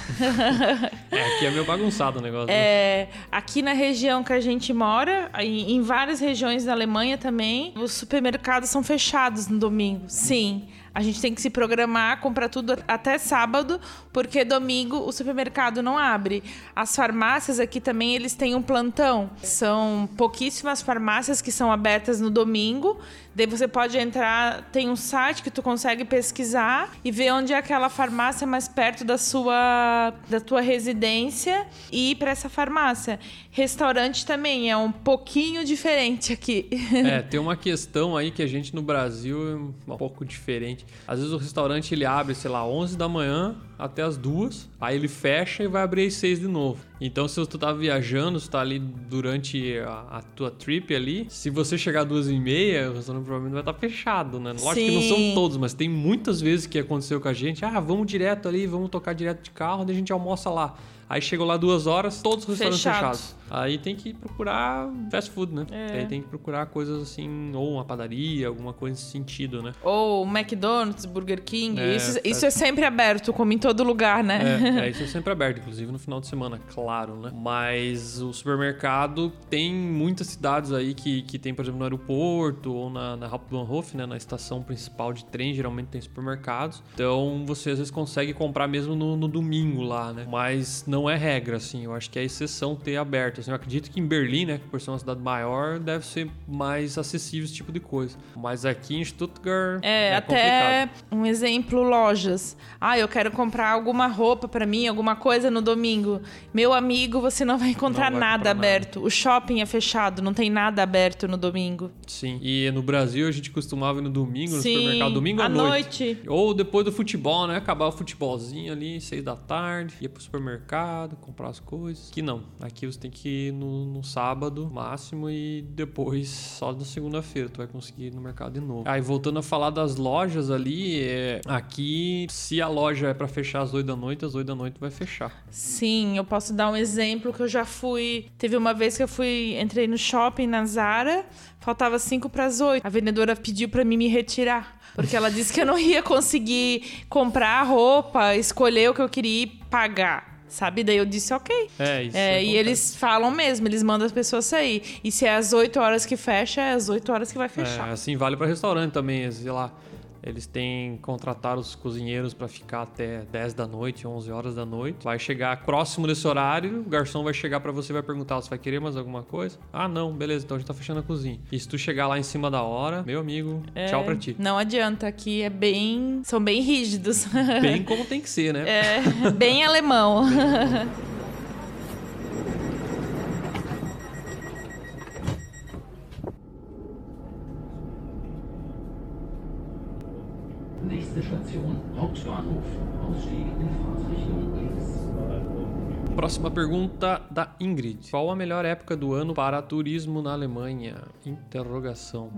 [SPEAKER 1] É, aqui é meio bagunçado o negócio. né?
[SPEAKER 2] É, aqui na região que a gente mora, em, em várias regiões da Alemanha também, os supermercados são fechados no domingo. Sim. A gente tem que se programar, comprar tudo até sábado, porque domingo o supermercado não abre. As farmácias aqui também, eles têm um plantão. São pouquíssimas farmácias que são abertas no domingo. Daí você pode entrar, tem um site que tu consegue pesquisar e ver onde é aquela farmácia mais perto da sua da tua residência e ir para essa farmácia. Restaurante também é um pouquinho diferente aqui.
[SPEAKER 1] É, tem uma questão aí que a gente no Brasil é um pouco diferente. Às vezes o restaurante ele abre, sei lá, 11 da manhã até as 2, aí ele fecha e vai abrir às 6 de novo. Então se tu tá viajando, se tá ali durante a, a tua trip ali, se você chegar às 2 e meia, o restaurante provavelmente vai estar fechado, né? Lógico que não
[SPEAKER 2] Sim.
[SPEAKER 1] são todos, mas tem muitas vezes que aconteceu com a gente. Ah, vamos direto ali, vamos tocar direto de carro, daí a gente almoça lá. Aí chegou lá duas horas, todos os restaurantes
[SPEAKER 2] Fechados.
[SPEAKER 1] fechados. Aí tem que procurar fast food, né?
[SPEAKER 2] É.
[SPEAKER 1] Aí tem que procurar coisas assim, ou uma padaria, alguma coisa nesse sentido, né?
[SPEAKER 2] Ou McDonald's, Burger King.
[SPEAKER 1] É,
[SPEAKER 2] isso, isso é sempre aberto, como em todo lugar, né?
[SPEAKER 1] É, é, isso é sempre aberto, inclusive no final de semana, claro, né? Mas o supermercado tem muitas cidades aí que, que tem, por exemplo, no aeroporto ou na, na Hauptbahnhof, né? Na estação principal de trem, geralmente tem supermercados. Então você às vezes consegue comprar mesmo no, no domingo lá, né? Mas não é regra, assim. Eu acho que é exceção ter aberto. Assim, eu acredito que em Berlim, né? Que por ser uma cidade maior, deve ser mais acessível esse tipo de coisa. Mas aqui em Stuttgart
[SPEAKER 2] É, até um exemplo, lojas. Ah, eu quero comprar alguma roupa pra mim, alguma coisa no domingo. Meu amigo, você não vai encontrar
[SPEAKER 1] Não vai
[SPEAKER 2] nada
[SPEAKER 1] comprar nada.
[SPEAKER 2] aberto. O shopping é fechado, não tem nada aberto no domingo.
[SPEAKER 1] Sim. E no Brasil a gente costumava ir no domingo, no
[SPEAKER 2] Sim,
[SPEAKER 1] supermercado, domingo à,
[SPEAKER 2] à noite.
[SPEAKER 1] Ou depois do futebol, né? Acabar o futebolzinho ali, seis da tarde, ia pro supermercado, comprar as coisas. Que não. Aqui você tem que ir no, no sábado, máximo, e depois só na segunda-feira tu vai conseguir ir no mercado de novo. Aí voltando a falar das lojas ali, é, aqui, se a loja é pra fechar às 8 da noite, às 8 da noite vai fechar.
[SPEAKER 2] Sim, eu posso dar um exemplo que eu já fui. Teve uma vez que eu fui, entrei no shopping na Zara, faltava 5 para as 8. A vendedora pediu para mim me retirar. Porque ela disse que eu não ia conseguir comprar a roupa, escolher o que eu queria e pagar. Sabe? Daí eu disse, ok.
[SPEAKER 1] É, isso.
[SPEAKER 2] É, e
[SPEAKER 1] acontece.
[SPEAKER 2] eles falam mesmo, eles mandam as pessoas sair. E se é às 8 horas que fecha, é às 8 horas que vai fechar.
[SPEAKER 1] É, assim vale para restaurante também, sei lá. Eles têm contratar os cozinheiros para ficar até 10 da noite, 11 horas da noite. Vai chegar próximo desse horário, o garçom vai chegar para você e vai perguntar: "Você vai querer mais alguma coisa?" "Ah, não, beleza, então a gente tá fechando a cozinha." E se tu chegar lá em cima da hora, meu amigo,
[SPEAKER 2] É,
[SPEAKER 1] tchau pra ti.
[SPEAKER 2] Não adianta, aqui é bem. São bem rígidos.
[SPEAKER 1] Bem como tem que ser, né?
[SPEAKER 2] É, bem alemão.
[SPEAKER 3] Nächste Station, Hauptbahnhof. Ausstieg in Fahrtrichtung links.
[SPEAKER 1] Próxima pergunta da Ingrid. Qual a melhor época do ano para turismo na Alemanha? Interrogação.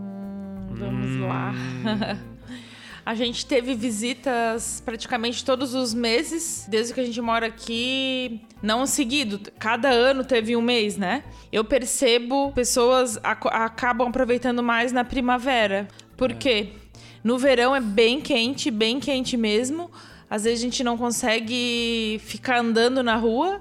[SPEAKER 2] Vamos lá. A gente teve visitas praticamente todos os meses, desde que a gente mora aqui, não seguido, cada ano teve um mês, né? Eu percebo pessoas ac- acabam aproveitando mais na primavera. Por quê? No verão é bem quente, bem quente mesmo. Às vezes a gente não consegue ficar andando na rua.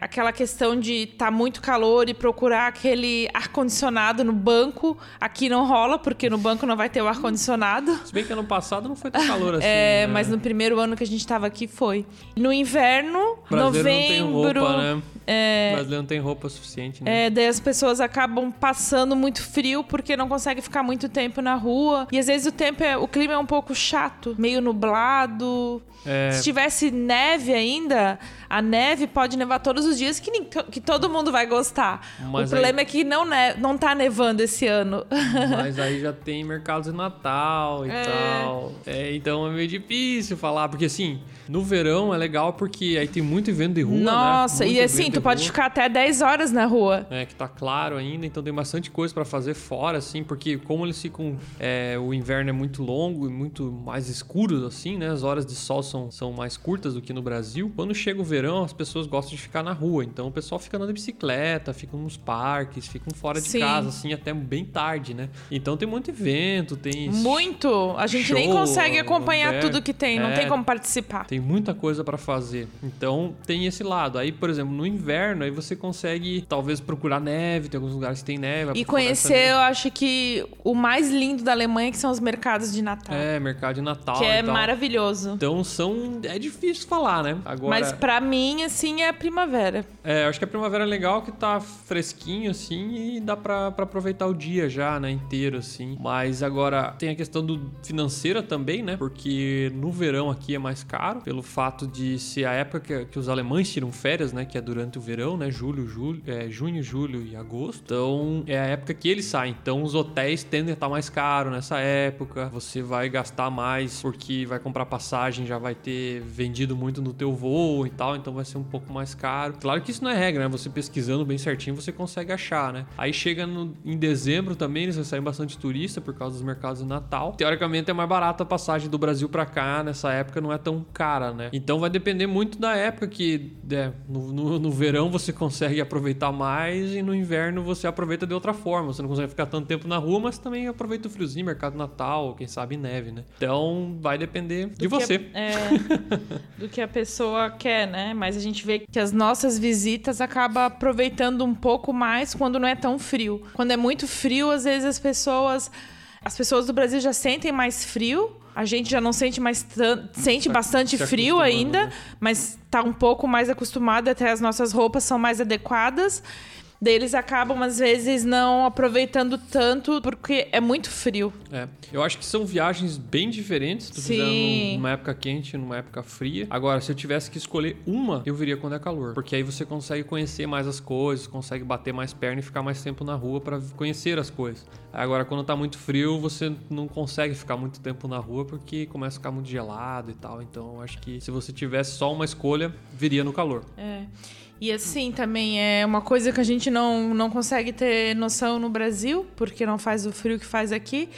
[SPEAKER 2] Aquela questão de tá muito calor e procurar aquele ar-condicionado no banco. Aqui não rola, porque no banco não vai ter o ar-condicionado.
[SPEAKER 1] Se bem que ano passado não foi tão calor assim.
[SPEAKER 2] É,
[SPEAKER 1] né?
[SPEAKER 2] mas no primeiro ano que a gente tava aqui foi. No inverno,
[SPEAKER 1] Brasileiro não
[SPEAKER 2] novembro.
[SPEAKER 1] tem roupa, né?
[SPEAKER 2] é,
[SPEAKER 1] Brasileiro não tem roupa suficiente, né?
[SPEAKER 2] é, daí as pessoas acabam passando muito frio porque não conseguem ficar muito tempo na rua. E às vezes o tempo é, o clima é um pouco chato, meio nublado.
[SPEAKER 1] É.
[SPEAKER 2] Se tivesse neve ainda, a neve pode nevar todos os dias que, que todo mundo vai gostar.
[SPEAKER 1] Mas
[SPEAKER 2] o
[SPEAKER 1] aí-
[SPEAKER 2] problema é que não, ne não tá nevando esse ano.
[SPEAKER 1] Mas aí já tem mercados de Natal e
[SPEAKER 2] É.
[SPEAKER 1] tal. É, então é meio difícil falar, porque assim, no verão é legal porque aí tem muito evento de rua, né?
[SPEAKER 2] Nossa,
[SPEAKER 1] Muito
[SPEAKER 2] e assim, tu
[SPEAKER 1] de
[SPEAKER 2] pode ficar até 10 horas na rua.
[SPEAKER 1] É, que tá claro ainda, então tem bastante coisa pra fazer fora, assim, porque como eles ficam. é, o inverno é muito longo e muito mais escuro, assim, né? As horas de sol são, são mais curtas do que no Brasil. Quando chega o verão, as pessoas gostam de ficar na rua. Então o pessoal fica andando de bicicleta, ficam nos parques, ficam fora de
[SPEAKER 2] Sim.
[SPEAKER 1] casa, assim, até bem tarde, né? Então tem muito evento, tem.
[SPEAKER 2] Muito. A gente nem
[SPEAKER 1] Show,
[SPEAKER 2] consegue acompanhar
[SPEAKER 1] é,
[SPEAKER 2] tudo que tem, não
[SPEAKER 1] é.
[SPEAKER 2] tem como participar.
[SPEAKER 1] Tem muita coisa pra fazer. Então tem esse lado. Aí, por exemplo, no inverno, aí você consegue talvez procurar neve, tem alguns lugares que tem neve.
[SPEAKER 2] E conhecer, eu acho que o mais lindo da Alemanha que são os mercados de Natal.
[SPEAKER 1] É, mercado de Natal.
[SPEAKER 2] que é
[SPEAKER 1] tal.
[SPEAKER 2] maravilhoso.
[SPEAKER 1] Então são. É difícil falar, né? Agora.
[SPEAKER 2] Mas pra mim, assim, é a primavera.
[SPEAKER 1] É, acho que a primavera é legal que tá fresquinho, assim, e dá pra, aproveitar o dia já, né? Inteiro, assim. Mas agora tem a questão do financeira também, né? Porque no verão aqui é mais caro, pelo fato de ser a época que, que os alemães tiram férias, né? Que é durante o verão, né? Julho, julho, é, junho, julho e agosto. Então é a época que eles saem. Então os hotéis tendem a estar mais caros nessa época. Você vai gastar mais porque vai comprar passagem, já vai ter vendido muito no teu voo e tal, então vai ser um pouco mais caro. Claro que isso não é regra, né? Você pesquisando bem certinho, você consegue achar, né? Aí chega no, em dezembro também, eles recebem bastante turista por causa dos mercados de Natal. Teoricamente é mais barata a passagem do Brasil para cá, nessa época não é tão cara, né? Então vai depender muito da época que é, no, no, no verão você consegue aproveitar mais e no inverno você aproveita de outra forma. Você não consegue ficar tanto tempo na rua, mas também aproveita o friozinho, mercado Natal, quem sabe neve, né? Então vai depender de
[SPEAKER 2] do que
[SPEAKER 1] você.
[SPEAKER 2] a- é, do que a pessoa quer, né? Mas a gente vê que as nossas visitas acabam aproveitando um pouco mais quando não é tão frio. Quando é muito frio, às vezes as pessoas. As pessoas do Brasil já sentem mais frio. A gente já não sente mais tanto. Sente
[SPEAKER 1] Se-
[SPEAKER 2] bastante frio
[SPEAKER 1] acostumando,
[SPEAKER 2] ainda,
[SPEAKER 1] né?
[SPEAKER 2] mas tá um pouco mais acostumado, até as nossas roupas são mais adequadas. Daí eles acabam, às vezes, não aproveitando tanto porque é muito frio.
[SPEAKER 1] É, eu acho que são viagens bem diferentes. Tu
[SPEAKER 2] Sim.
[SPEAKER 1] num- numa época quente, numa época fria. Agora, se eu tivesse que escolher uma, eu viria quando é calor. Porque aí você consegue conhecer mais as coisas, consegue bater mais perna e ficar mais tempo na rua pra conhecer as coisas. Agora, quando tá muito frio, você não consegue ficar muito tempo na rua porque começa a ficar muito gelado e tal. Então, eu acho que se você tivesse só uma escolha, viria no calor.
[SPEAKER 2] É. E assim, também é uma coisa que a gente não, não consegue ter noção no Brasil, porque não faz o frio que faz aqui.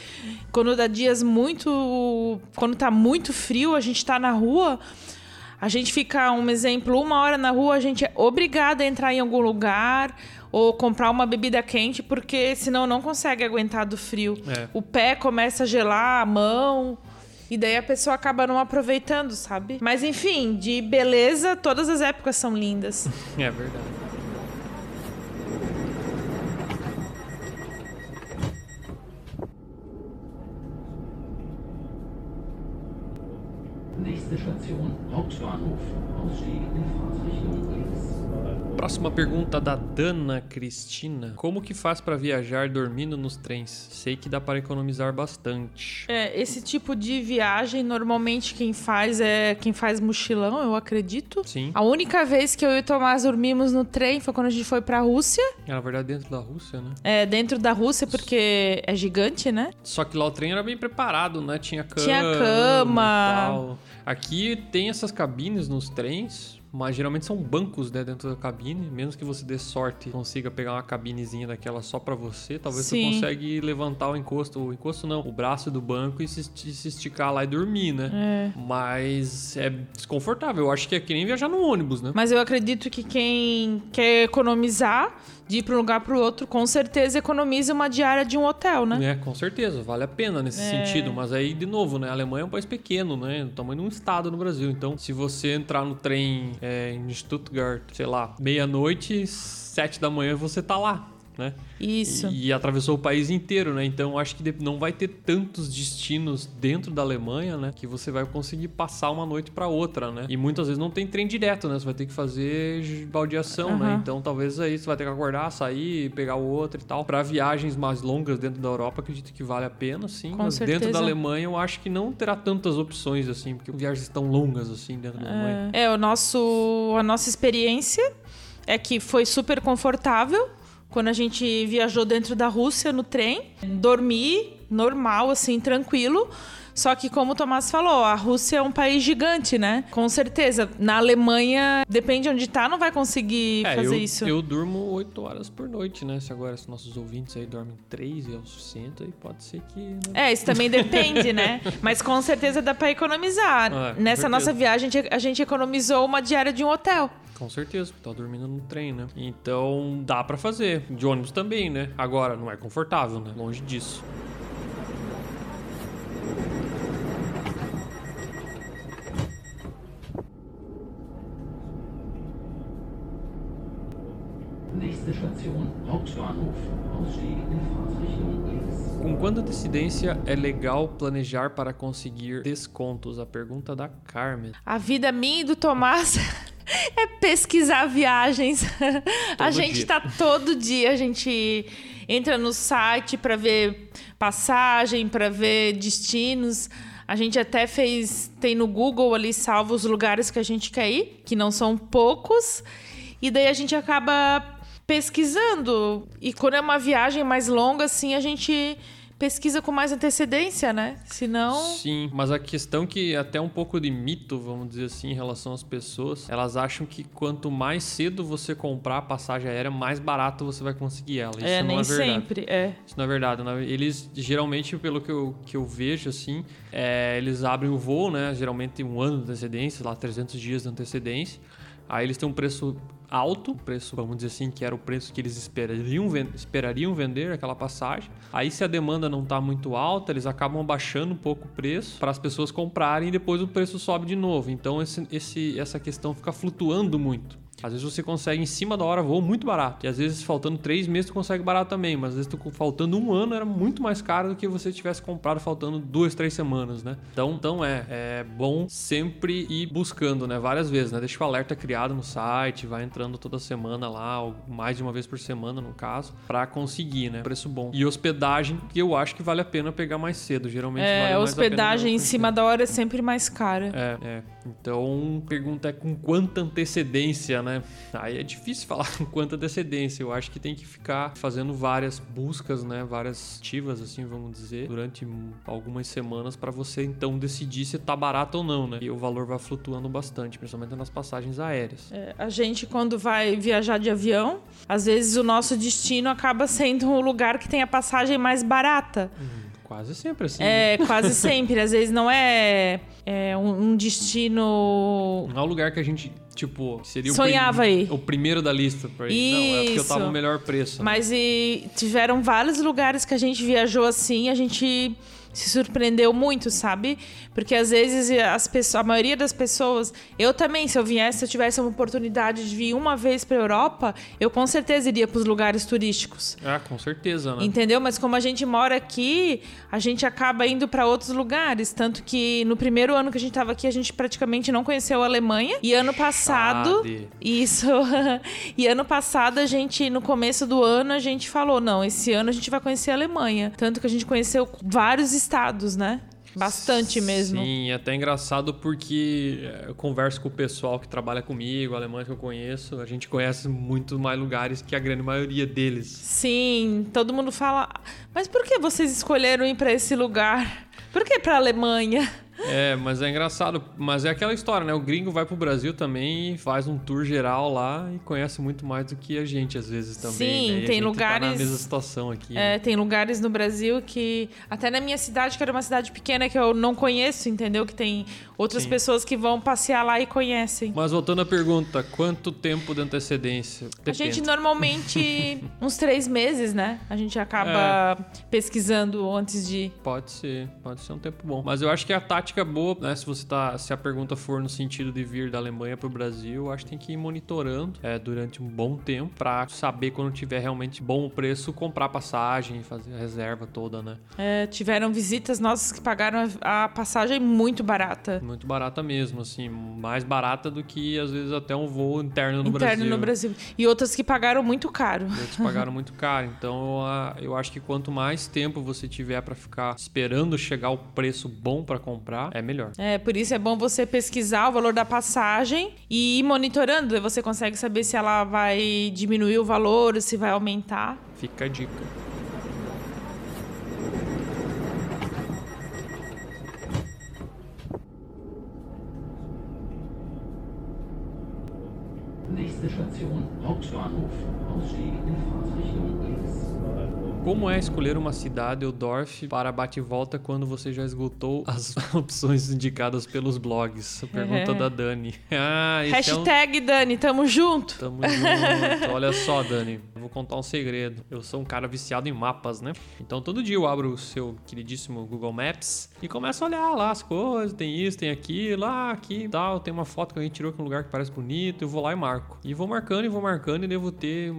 [SPEAKER 2] Quando dá dias muito. Quando tá muito frio, a gente tá na rua. A gente fica, um exemplo, uma hora na rua, a gente é obrigada a entrar em algum lugar ou comprar uma bebida quente, porque senão não consegue aguentar do frio.
[SPEAKER 1] É.
[SPEAKER 2] O pé começa a gelar, a mão. E daí a pessoa acaba não aproveitando, sabe? Mas enfim, de beleza, todas as épocas são lindas.
[SPEAKER 1] É verdade.
[SPEAKER 3] Nächste Station, Hauptbahnhof. Ausstieg in links.
[SPEAKER 1] Próxima pergunta da Dana Cristina. Como que faz pra viajar dormindo nos trens? Sei que dá para economizar bastante.
[SPEAKER 2] É, esse tipo de viagem, normalmente quem faz é quem faz mochilão, eu acredito.
[SPEAKER 1] Sim.
[SPEAKER 2] A única vez que eu e o Tomás dormimos no trem foi quando a gente foi pra Rússia.
[SPEAKER 1] É, na verdade, dentro da Rússia, né?
[SPEAKER 2] É, dentro da Rússia, porque é gigante, né?
[SPEAKER 1] Só que lá o trem era bem preparado, né? Tinha cama.
[SPEAKER 2] Tinha cama.
[SPEAKER 1] e tal. Aqui tem essas cabines nos trens, mas geralmente são bancos né, dentro da cabine. Menos que você dê sorte e consiga pegar uma cabinezinha daquela só pra você, talvez
[SPEAKER 2] Sim.
[SPEAKER 1] você consegue levantar o encosto, o encosto não, o braço do banco e se, se esticar lá e dormir, né?
[SPEAKER 2] É.
[SPEAKER 1] Mas é desconfortável. Eu acho que é que nem viajar no ônibus, né?
[SPEAKER 2] Mas eu acredito que quem quer economizar de ir pra um lugar pro outro, com certeza economiza uma diária de um hotel, né?
[SPEAKER 1] É, com certeza, vale a pena nesse sentido. Mas aí, de novo, né? A Alemanha é um país pequeno, né? Do tamanho de um estado no Brasil. Então, se você entrar no trem é, em Stuttgart, sei lá, meia-noite, sete da manhã, você tá lá. Né?
[SPEAKER 2] Isso.
[SPEAKER 1] E, e atravessou o país inteiro, né? Então acho que não vai ter tantos destinos dentro da Alemanha, né? Que você vai conseguir passar uma noite para outra, né? E muitas vezes não tem trem direto, né? Você vai ter que fazer baldeação, né?
[SPEAKER 2] Aham.
[SPEAKER 1] Então talvez aí você vai ter que acordar, sair, pegar o outro e tal. Para viagens mais longas dentro da Europa, acredito que vale a pena, sim.
[SPEAKER 2] Com
[SPEAKER 1] Mas dentro
[SPEAKER 2] certeza.
[SPEAKER 1] da Alemanha eu acho que não terá tantas opções assim, porque viagens tão longas assim dentro da Alemanha.
[SPEAKER 2] É, o nosso, a nossa experiência é que foi super confortável quando a gente viajou dentro da Rússia no trem. Dormi normal, assim, tranquilo. Só que, como o Tomás falou, a Rússia é um país gigante, né? Com certeza. Na Alemanha, depende onde tá, não vai conseguir
[SPEAKER 1] É,
[SPEAKER 2] fazer
[SPEAKER 1] eu,
[SPEAKER 2] isso.
[SPEAKER 1] eu durmo 8 horas por noite, né? Se agora os nossos ouvintes aí dormem 3 e é o suficiente, aí pode ser que. né?
[SPEAKER 2] É, isso também depende, né? Mas com certeza dá pra economizar.
[SPEAKER 1] Com
[SPEAKER 2] Nessa nossa viagem, a gente- a gente economizou uma diária de um hotel.
[SPEAKER 1] Com certeza, porque tá dormindo no trem, né? Então dá pra fazer. De ônibus também, né? Agora, não é confortável, né? Longe disso.
[SPEAKER 3] Nächste Station, Hauptbahnhof. Ausstieg in Fahrtrichtung links.
[SPEAKER 1] Com quanta antecedência é legal planejar para conseguir descontos? A pergunta da Carmen.
[SPEAKER 2] A vida minha e do Tomás é pesquisar viagens. a gente
[SPEAKER 1] dia.
[SPEAKER 2] tá todo dia, a gente entra no site para ver passagem, para ver destinos. A gente até fez, tem no Google ali salvo os lugares que a gente quer ir, que não são poucos. E daí a gente acaba pesquisando. E quando é uma viagem mais longa, assim, a gente pesquisa com mais antecedência, né? Senão.
[SPEAKER 1] Sim, mas a questão que até um pouco de mito, vamos dizer assim, em relação às pessoas, elas acham que quanto mais cedo você comprar a passagem aérea, mais barato você vai conseguir ela. Isso
[SPEAKER 2] é,
[SPEAKER 1] não
[SPEAKER 2] nem
[SPEAKER 1] é verdade.
[SPEAKER 2] sempre. É.
[SPEAKER 1] Isso não é verdade. Eles, geralmente, pelo que eu, que eu vejo, assim, é, eles abrem o voo, né? Geralmente um ano de antecedência, lá 300 dias de antecedência. Aí eles têm um preço alto, preço, vamos dizer assim, que era o preço que eles esperariam, esperariam vender aquela passagem. Aí se a demanda não está muito alta, eles acabam baixando um pouco o preço para as pessoas comprarem e depois o preço sobe de novo. Então esse, esse- essa questão fica flutuando muito. Às vezes você consegue em cima da hora voo muito barato. E às vezes faltando três meses tu consegue barato também. Mas às vezes tu, faltando um ano era muito mais caro do que você tivesse comprado faltando duas, três semanas, né? Então, então é, é bom sempre ir buscando, né? Várias vezes, né? Deixa o alerta criado no site, vai entrando toda semana lá, ou mais de uma vez por semana no caso, pra conseguir, né? Preço bom. E hospedagem, que eu acho que vale a pena pegar mais cedo. Geralmente
[SPEAKER 2] É,
[SPEAKER 1] vale
[SPEAKER 2] hospedagem em cima da hora é sempre mais cara.
[SPEAKER 1] É, é. Então, pergunta é com quanta antecedência, né? Aí é difícil falar com quanta antecedência. Eu acho que tem que ficar fazendo várias buscas, né? Várias ativas, assim, vamos dizer, durante algumas semanas para você então decidir se tá barato ou não, né? E o valor vai flutuando bastante, principalmente nas passagens aéreas.
[SPEAKER 2] É, a gente, quando vai viajar de avião, às vezes o nosso destino acaba sendo o lugar que tem a passagem mais barata.
[SPEAKER 1] Quase sempre assim. né?
[SPEAKER 2] É, quase sempre. Às vezes não é, é um, um destino.
[SPEAKER 1] Não é o lugar que a gente, tipo, seria o,
[SPEAKER 2] Sonhava
[SPEAKER 1] prim-
[SPEAKER 2] aí.
[SPEAKER 1] o primeiro da lista pra ir. Não, é porque eu tava
[SPEAKER 2] Isso.
[SPEAKER 1] no melhor preço. né?
[SPEAKER 2] Mas e tiveram vários lugares que a gente viajou assim, a gente se surpreendeu muito, sabe? Porque às vezes as pessoas, a maioria das pessoas, eu também, se eu viesse, se eu tivesse uma oportunidade de vir uma vez para Europa, eu com certeza iria para os lugares turísticos.
[SPEAKER 1] Ah, com certeza, né?
[SPEAKER 2] Entendeu? Mas como a gente mora aqui, a gente acaba indo para outros lugares. Tanto que no primeiro ano que a gente tava aqui, a gente praticamente não conheceu a Alemanha. E ano passado.
[SPEAKER 1] Sabe.
[SPEAKER 2] Isso. e ano passado, a gente, no começo do ano, a gente falou: não, esse ano a gente vai conhecer a Alemanha. Tanto que a gente conheceu vários estados, né? Bastante mesmo.
[SPEAKER 1] Sim, é até engraçado porque é, eu converso com o pessoal que trabalha comigo, alemães que eu conheço, a gente conhece muito mais lugares que a grande maioria deles.
[SPEAKER 2] Sim, todo mundo fala. Mas por que vocês escolheram ir para esse lugar? Por que para Alemanha?
[SPEAKER 1] É, mas é engraçado, mas é aquela história, né? O gringo vai pro Brasil também e faz um tour geral lá e conhece muito mais do que a gente às vezes também.
[SPEAKER 2] Sim,
[SPEAKER 1] né? A
[SPEAKER 2] tem
[SPEAKER 1] gente Tá na
[SPEAKER 2] lugares-
[SPEAKER 1] mesma situação aqui. né?
[SPEAKER 2] É, tem lugares no Brasil que. Até na minha cidade, que era uma cidade pequena que eu não conheço, entendeu? Que tem outras
[SPEAKER 1] Sim.
[SPEAKER 2] pessoas que vão passear lá e conhecem.
[SPEAKER 1] Mas voltando à pergunta, quanto tempo de antecedência?
[SPEAKER 2] A gente
[SPEAKER 1] Depende.
[SPEAKER 2] normalmente, uns três meses, né? A gente acaba
[SPEAKER 1] É.
[SPEAKER 2] pesquisando antes de.
[SPEAKER 1] Pode ser, pode ser um tempo bom. Mas eu acho que a tática boa, né? Se você tá. Se a pergunta for no sentido de vir da Alemanha pro Brasil, eu acho que tem que ir monitorando é, durante um bom tempo pra saber quando tiver realmente bom o preço, comprar passagem fazer a reserva toda, né?
[SPEAKER 2] é, tiveram visitas nossas que pagaram a passagem muito barata.
[SPEAKER 1] Muito barata mesmo, assim, mais barata do que às vezes até um voo interno no
[SPEAKER 2] interno
[SPEAKER 1] Brasil.
[SPEAKER 2] no Brasil. E outras que pagaram muito caro.
[SPEAKER 1] Outros pagaram muito caro. Então eu acho que quanto mais tempo você tiver pra ficar esperando chegar o preço bom pra comprar, é melhor.
[SPEAKER 2] É, por isso é bom você pesquisar o valor da passagem e ir monitorando. Aí você consegue saber se ela vai diminuir o valor, se vai aumentar.
[SPEAKER 1] Fica a dica.
[SPEAKER 3] Nächste Station, Hauptbahnhof. Ausstieg in.
[SPEAKER 1] Como é escolher uma cidade ou Dorf para bate-volta quando você já esgotou as opções indicadas pelos blogs? Pergunta da Dani. Ah, esse é um...
[SPEAKER 2] Hashtag Dani, tamo junto.
[SPEAKER 1] Tamo junto. Olha só, Dani, eu vou contar um segredo. Eu sou um cara viciado em mapas, né? Então todo dia eu abro o seu queridíssimo Google Maps e começo a olhar lá as coisas, tem isso, tem aquilo, lá, aqui e tal. Tem uma foto que a gente tirou que é um lugar que parece bonito, eu vou lá e marco. E vou marcando e vou marcando e devo ter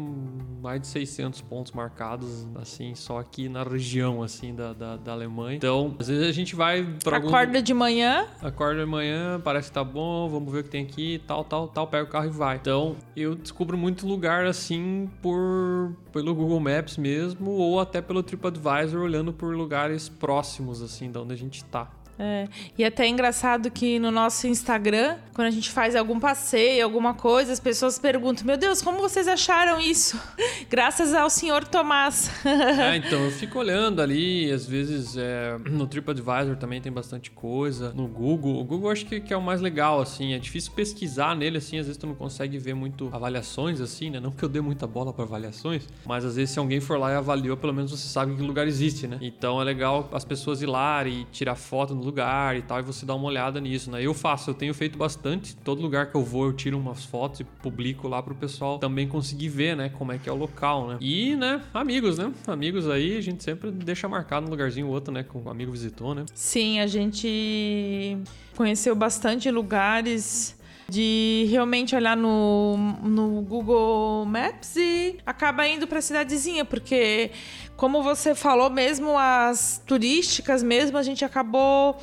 [SPEAKER 1] mais de 600 pontos marcados, assim, só aqui na região, assim, da, da, da Alemanha. Então, às vezes a gente vai pra algum...
[SPEAKER 2] Acorda de manhã,
[SPEAKER 1] Acorda de manhã, parece que tá bom, vamos ver o que tem aqui, tal, tal, tal, pega o carro e vai. Então, eu descubro muito lugar assim por pelo Google Maps mesmo ou até pelo TripAdvisor olhando por lugares próximos assim da onde a gente tá.
[SPEAKER 2] É, e até é engraçado que no nosso Instagram, quando a gente faz algum passeio, alguma coisa, as pessoas perguntam: Meu Deus, como vocês acharam isso? Graças ao senhor Tomás.
[SPEAKER 1] É, então eu fico olhando ali, às vezes é, no TripAdvisor também tem bastante coisa, no Google. O Google eu acho que, que é o mais legal, assim, é difícil pesquisar nele, assim, às vezes tu não consegue ver muito avaliações, assim, né? Não que eu dê muita bola para avaliações, mas às vezes se alguém for lá e avaliou, pelo menos você sabe que lugar existe, né? Então é legal as pessoas ir lá e tirar foto no lugar e tal, e você dar uma olhada nisso, né? Eu faço, eu tenho feito bastante. Todo lugar que eu vou, eu tiro umas fotos e publico lá pro pessoal também conseguir ver, né, como é que é o local, né? E, né, amigos, né? Amigos aí, a gente sempre deixa marcado um lugarzinho ou outro, né, que um amigo visitou, né?
[SPEAKER 2] Sim, a gente conheceu bastante lugares de realmente olhar no, no Google Maps e acaba indo para cidadezinha, porque como você falou mesmo, as turísticas mesmo, a gente acabou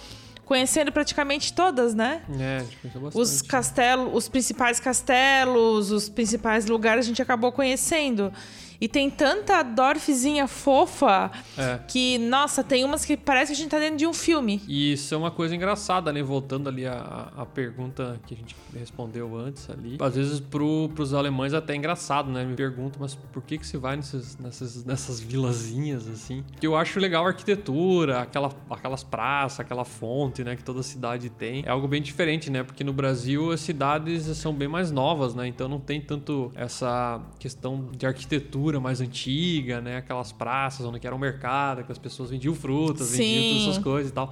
[SPEAKER 2] conhecendo praticamente todas, né?
[SPEAKER 1] É, a gente conheceu bastante.
[SPEAKER 2] Os castelos, os principais castelos, os principais lugares a gente acabou conhecendo. E tem tanta Dorfzinha fofa
[SPEAKER 1] É.
[SPEAKER 2] que, nossa, tem umas que parece que a gente tá dentro de um filme.
[SPEAKER 1] E isso é uma coisa engraçada, né? Voltando ali a, a pergunta que a gente respondeu antes ali. Às vezes pro, pros alemães é até engraçado, né? Me perguntam, mas por que que se vai nesses, nessas, nessas vilazinhas, assim? Que eu acho legal a arquitetura, aquela, aquelas praças, aquela fonte, né? Que toda cidade tem. É algo bem diferente, né? Porque no Brasil as cidades são bem mais novas, né? Então não tem tanto essa questão de arquitetura mais antiga, né? Aquelas praças onde era um mercado, que as pessoas vendiam frutas, vendiam todas essas coisas e tal.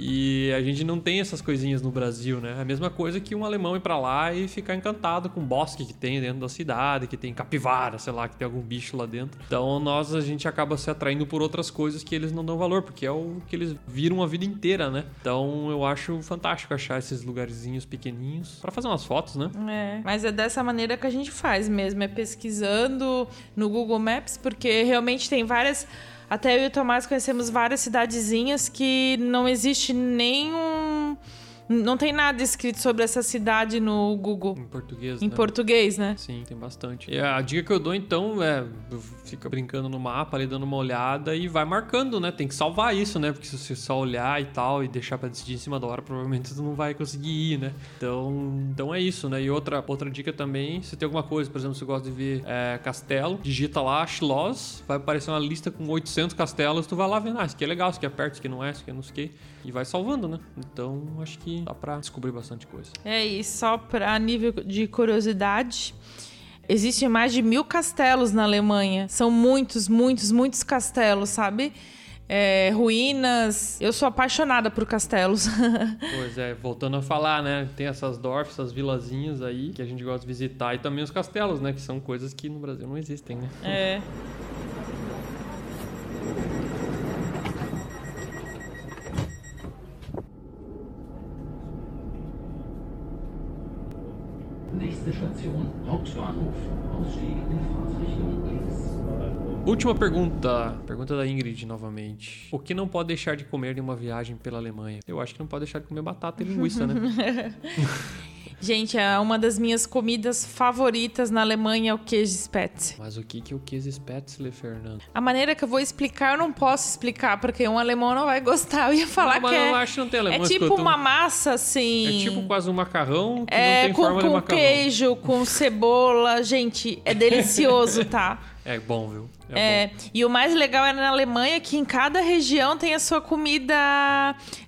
[SPEAKER 1] E a gente não tem essas coisinhas no Brasil, né? É a mesma coisa que um alemão ir pra lá e ficar encantado com o bosque que tem dentro da cidade, que tem capivara, sei lá, que tem algum bicho lá dentro. Então nós a gente acaba se atraindo por outras coisas que eles não dão valor, porque é o que eles viram a vida inteira, né? Então eu acho fantástico achar esses lugarzinhos pequeninhos pra fazer umas fotos, né?
[SPEAKER 2] É, mas é dessa maneira que a gente faz mesmo, é pesquisando no Google Maps, porque realmente tem várias. Até eu e o Tomás conhecemos várias cidadezinhas que não existe nenhum. Não tem nada escrito sobre essa cidade no Google.
[SPEAKER 1] Em português,
[SPEAKER 2] Em
[SPEAKER 1] né?
[SPEAKER 2] português, né?
[SPEAKER 1] Sim, tem bastante. E a dica que eu dou então é fica brincando no mapa ali, dando uma olhada e vai marcando, né? Tem que salvar isso, né? Porque se você só olhar e tal e deixar pra decidir em cima da hora, provavelmente tu não vai conseguir ir, né? Então, então é isso, né? E outra, outra dica também, se tem alguma coisa, por exemplo, se você gosta de ver é, castelo, digita lá Schloss, vai aparecer uma lista com 800 castelos, tu vai lá vendo, ah, isso aqui é legal, isso aqui é perto, isso aqui não é, isso aqui é não sei o quê, e vai salvando, né? Então, acho que dá pra descobrir bastante coisa.
[SPEAKER 2] É, e só pra nível de curiosidade, existem mais de mil castelos na Alemanha. São muitos, muitos, muitos castelos, sabe? É, ruínas. Eu sou apaixonada por castelos.
[SPEAKER 1] Pois é, voltando a falar, né? Tem essas dorfs, essas vilazinhas aí que a gente gosta de visitar e também os castelos, né? Que são coisas que no Brasil não existem, né?
[SPEAKER 2] é.
[SPEAKER 3] Nächste Station, Hauptbahnhof. Ausstieg in Fahrtrichtung links.
[SPEAKER 1] Última pergunta. Pergunta da Ingrid novamente. O que não pode deixar de comer em uma viagem pela Alemanha? Eu acho que não pode deixar de comer batata e linguiça, né?
[SPEAKER 2] Gente, é uma das minhas comidas favoritas na Alemanha é o queijo Spätzle.
[SPEAKER 1] Mas o que que é o queijo Spätzle, Fernando?
[SPEAKER 2] A maneira que eu vou explicar, eu não posso explicar, porque um alemão não vai gostar. Eu ia falar
[SPEAKER 1] Não, mas
[SPEAKER 2] que
[SPEAKER 1] eu
[SPEAKER 2] é,
[SPEAKER 1] acho que não tem
[SPEAKER 2] é
[SPEAKER 1] alemão
[SPEAKER 2] tipo
[SPEAKER 1] escutam.
[SPEAKER 2] uma massa, assim...
[SPEAKER 1] É tipo quase um macarrão que
[SPEAKER 2] É,
[SPEAKER 1] não tem
[SPEAKER 2] com,
[SPEAKER 1] forma de
[SPEAKER 2] com
[SPEAKER 1] macarrão.
[SPEAKER 2] queijo, com cebola. Gente, é delicioso, tá?
[SPEAKER 1] É bom, viu? É.
[SPEAKER 2] É, e o mais legal é na Alemanha que em cada região tem a sua comida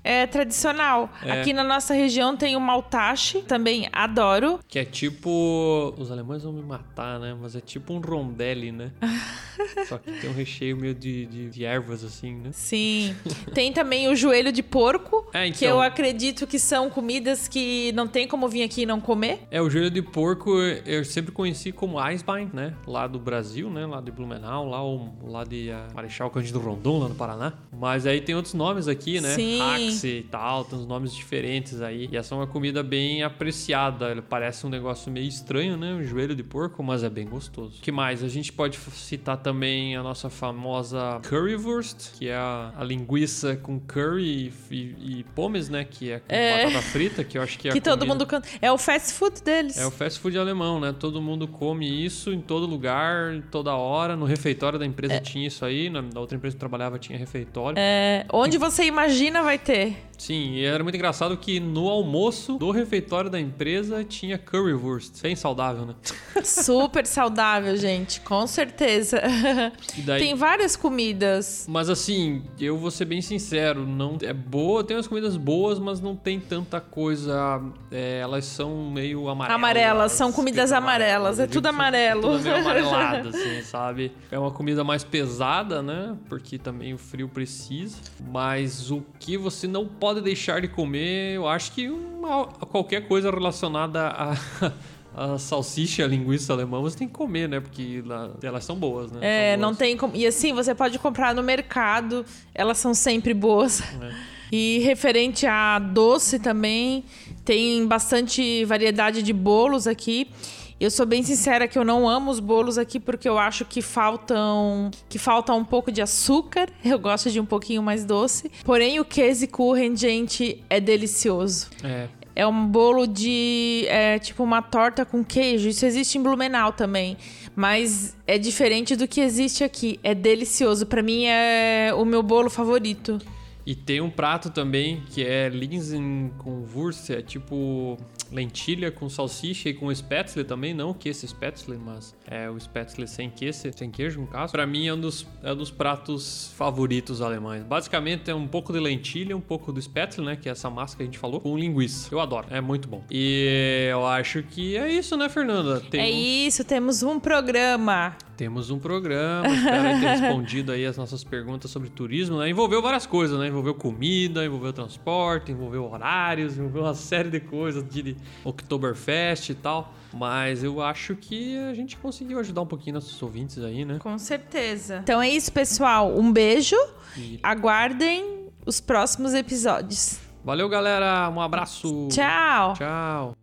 [SPEAKER 2] é, tradicional.
[SPEAKER 1] É.
[SPEAKER 2] Aqui na nossa região tem o maltache, também adoro.
[SPEAKER 1] Que é tipo. Os alemães vão me matar, né? Mas é tipo um rondelli, né? Só que tem um recheio meio de, de, de ervas, assim, né?
[SPEAKER 2] Sim. tem também o joelho de porco,
[SPEAKER 1] então.
[SPEAKER 2] que eu acredito que são comidas que não tem como vir aqui e não comer.
[SPEAKER 1] É, o joelho de porco eu sempre conheci como Eisbein, né? Lá do Brasil, né? Lá de Blumenau, lá, o, lá de ah, Marechal Cândido Rondon, lá no Paraná. Mas aí tem outros nomes aqui, né?
[SPEAKER 2] Sim.
[SPEAKER 1] E tal, tem uns nomes diferentes aí. E essa é uma comida bem apreciada. Ele parece um negócio meio estranho, né? Um joelho de porco, mas é bem gostoso. O que mais? A gente pode citar também a nossa famosa currywurst, que é a, a linguiça com curry e, e, e pommes, né? Que é com
[SPEAKER 2] É.
[SPEAKER 1] batata frita, que eu acho que é a
[SPEAKER 2] que todo
[SPEAKER 1] comida-
[SPEAKER 2] mundo canta. É o fast food deles.
[SPEAKER 1] é o fast food alemão, né? Todo mundo come isso em todo lugar, toda hora. No refeitório da empresa tinha isso aí. Na, na outra empresa que eu trabalhava tinha refeitório.
[SPEAKER 2] É, onde você imagina vai ter.
[SPEAKER 1] Sim, e era muito engraçado que no almoço do refeitório da empresa tinha currywurst. Bem saudável, né?
[SPEAKER 2] Super saudável, gente, com certeza.
[SPEAKER 1] E daí-
[SPEAKER 2] Tem várias comidas.
[SPEAKER 1] Mas assim, eu vou ser bem sincero, não é boa, tem umas comidas boas, mas não tem tanta coisa. é, elas são meio amarelas.
[SPEAKER 2] Amarelas, são comidas
[SPEAKER 1] Fica
[SPEAKER 2] amarelas, é tudo amarelo.
[SPEAKER 1] Tudo meio amarelado, assim, sabe? É uma comida mais pesada, né? Porque também o frio precisa. Mas o que você não pode deixar de comer, eu acho que uma- qualquer coisa relacionada a. A salsicha, a linguiça alemã, você tem que comer, né? Porque lá- elas são boas, né?
[SPEAKER 2] É,
[SPEAKER 1] São
[SPEAKER 2] não
[SPEAKER 1] boas.
[SPEAKER 2] tem como. E assim, você pode comprar no mercado, elas são sempre boas.
[SPEAKER 1] É.
[SPEAKER 2] E referente a doce também, tem bastante variedade de bolos aqui. Eu sou bem sincera que eu não amo os bolos aqui porque eu acho que faltam que falta um pouco de açúcar. Eu gosto de um pouquinho mais doce. Porém, o Käsekuchen, gente, é delicioso.
[SPEAKER 1] É,
[SPEAKER 2] É um bolo de. É tipo uma torta com queijo. Isso existe em Blumenau também. Mas é diferente do que existe aqui. É delicioso. Pra mim é o meu bolo favorito.
[SPEAKER 1] E tem um prato também que é Linsen com Wurst, é tipo lentilha com salsicha e com spätzle também, não que esse spätzle, mas é o spätzle sem queijo, sem queijo no caso. Pra mim é um dos, é um dos pratos favoritos alemães. Basicamente é um pouco de lentilha, um pouco do spätzle, né, que é essa massa que a gente falou, com linguiça. Eu adoro, é muito bom. E eu acho que é isso, né, Fernanda? Tem
[SPEAKER 2] É
[SPEAKER 1] um-
[SPEAKER 2] isso, temos um programa.
[SPEAKER 1] Temos um programa, espero ter respondido aí as nossas perguntas sobre turismo, né? Envolveu várias coisas, né? Envolveu comida, envolveu transporte, envolveu horários, envolveu uma série de coisas de Oktoberfest e tal. Mas eu acho que a gente conseguiu ajudar um pouquinho nossos ouvintes aí, né?
[SPEAKER 2] Com certeza. Então é isso, pessoal. Um beijo.
[SPEAKER 1] E-
[SPEAKER 2] Aguardem os próximos episódios.
[SPEAKER 1] Valeu, galera. Um abraço.
[SPEAKER 2] Tchau.
[SPEAKER 1] Tchau.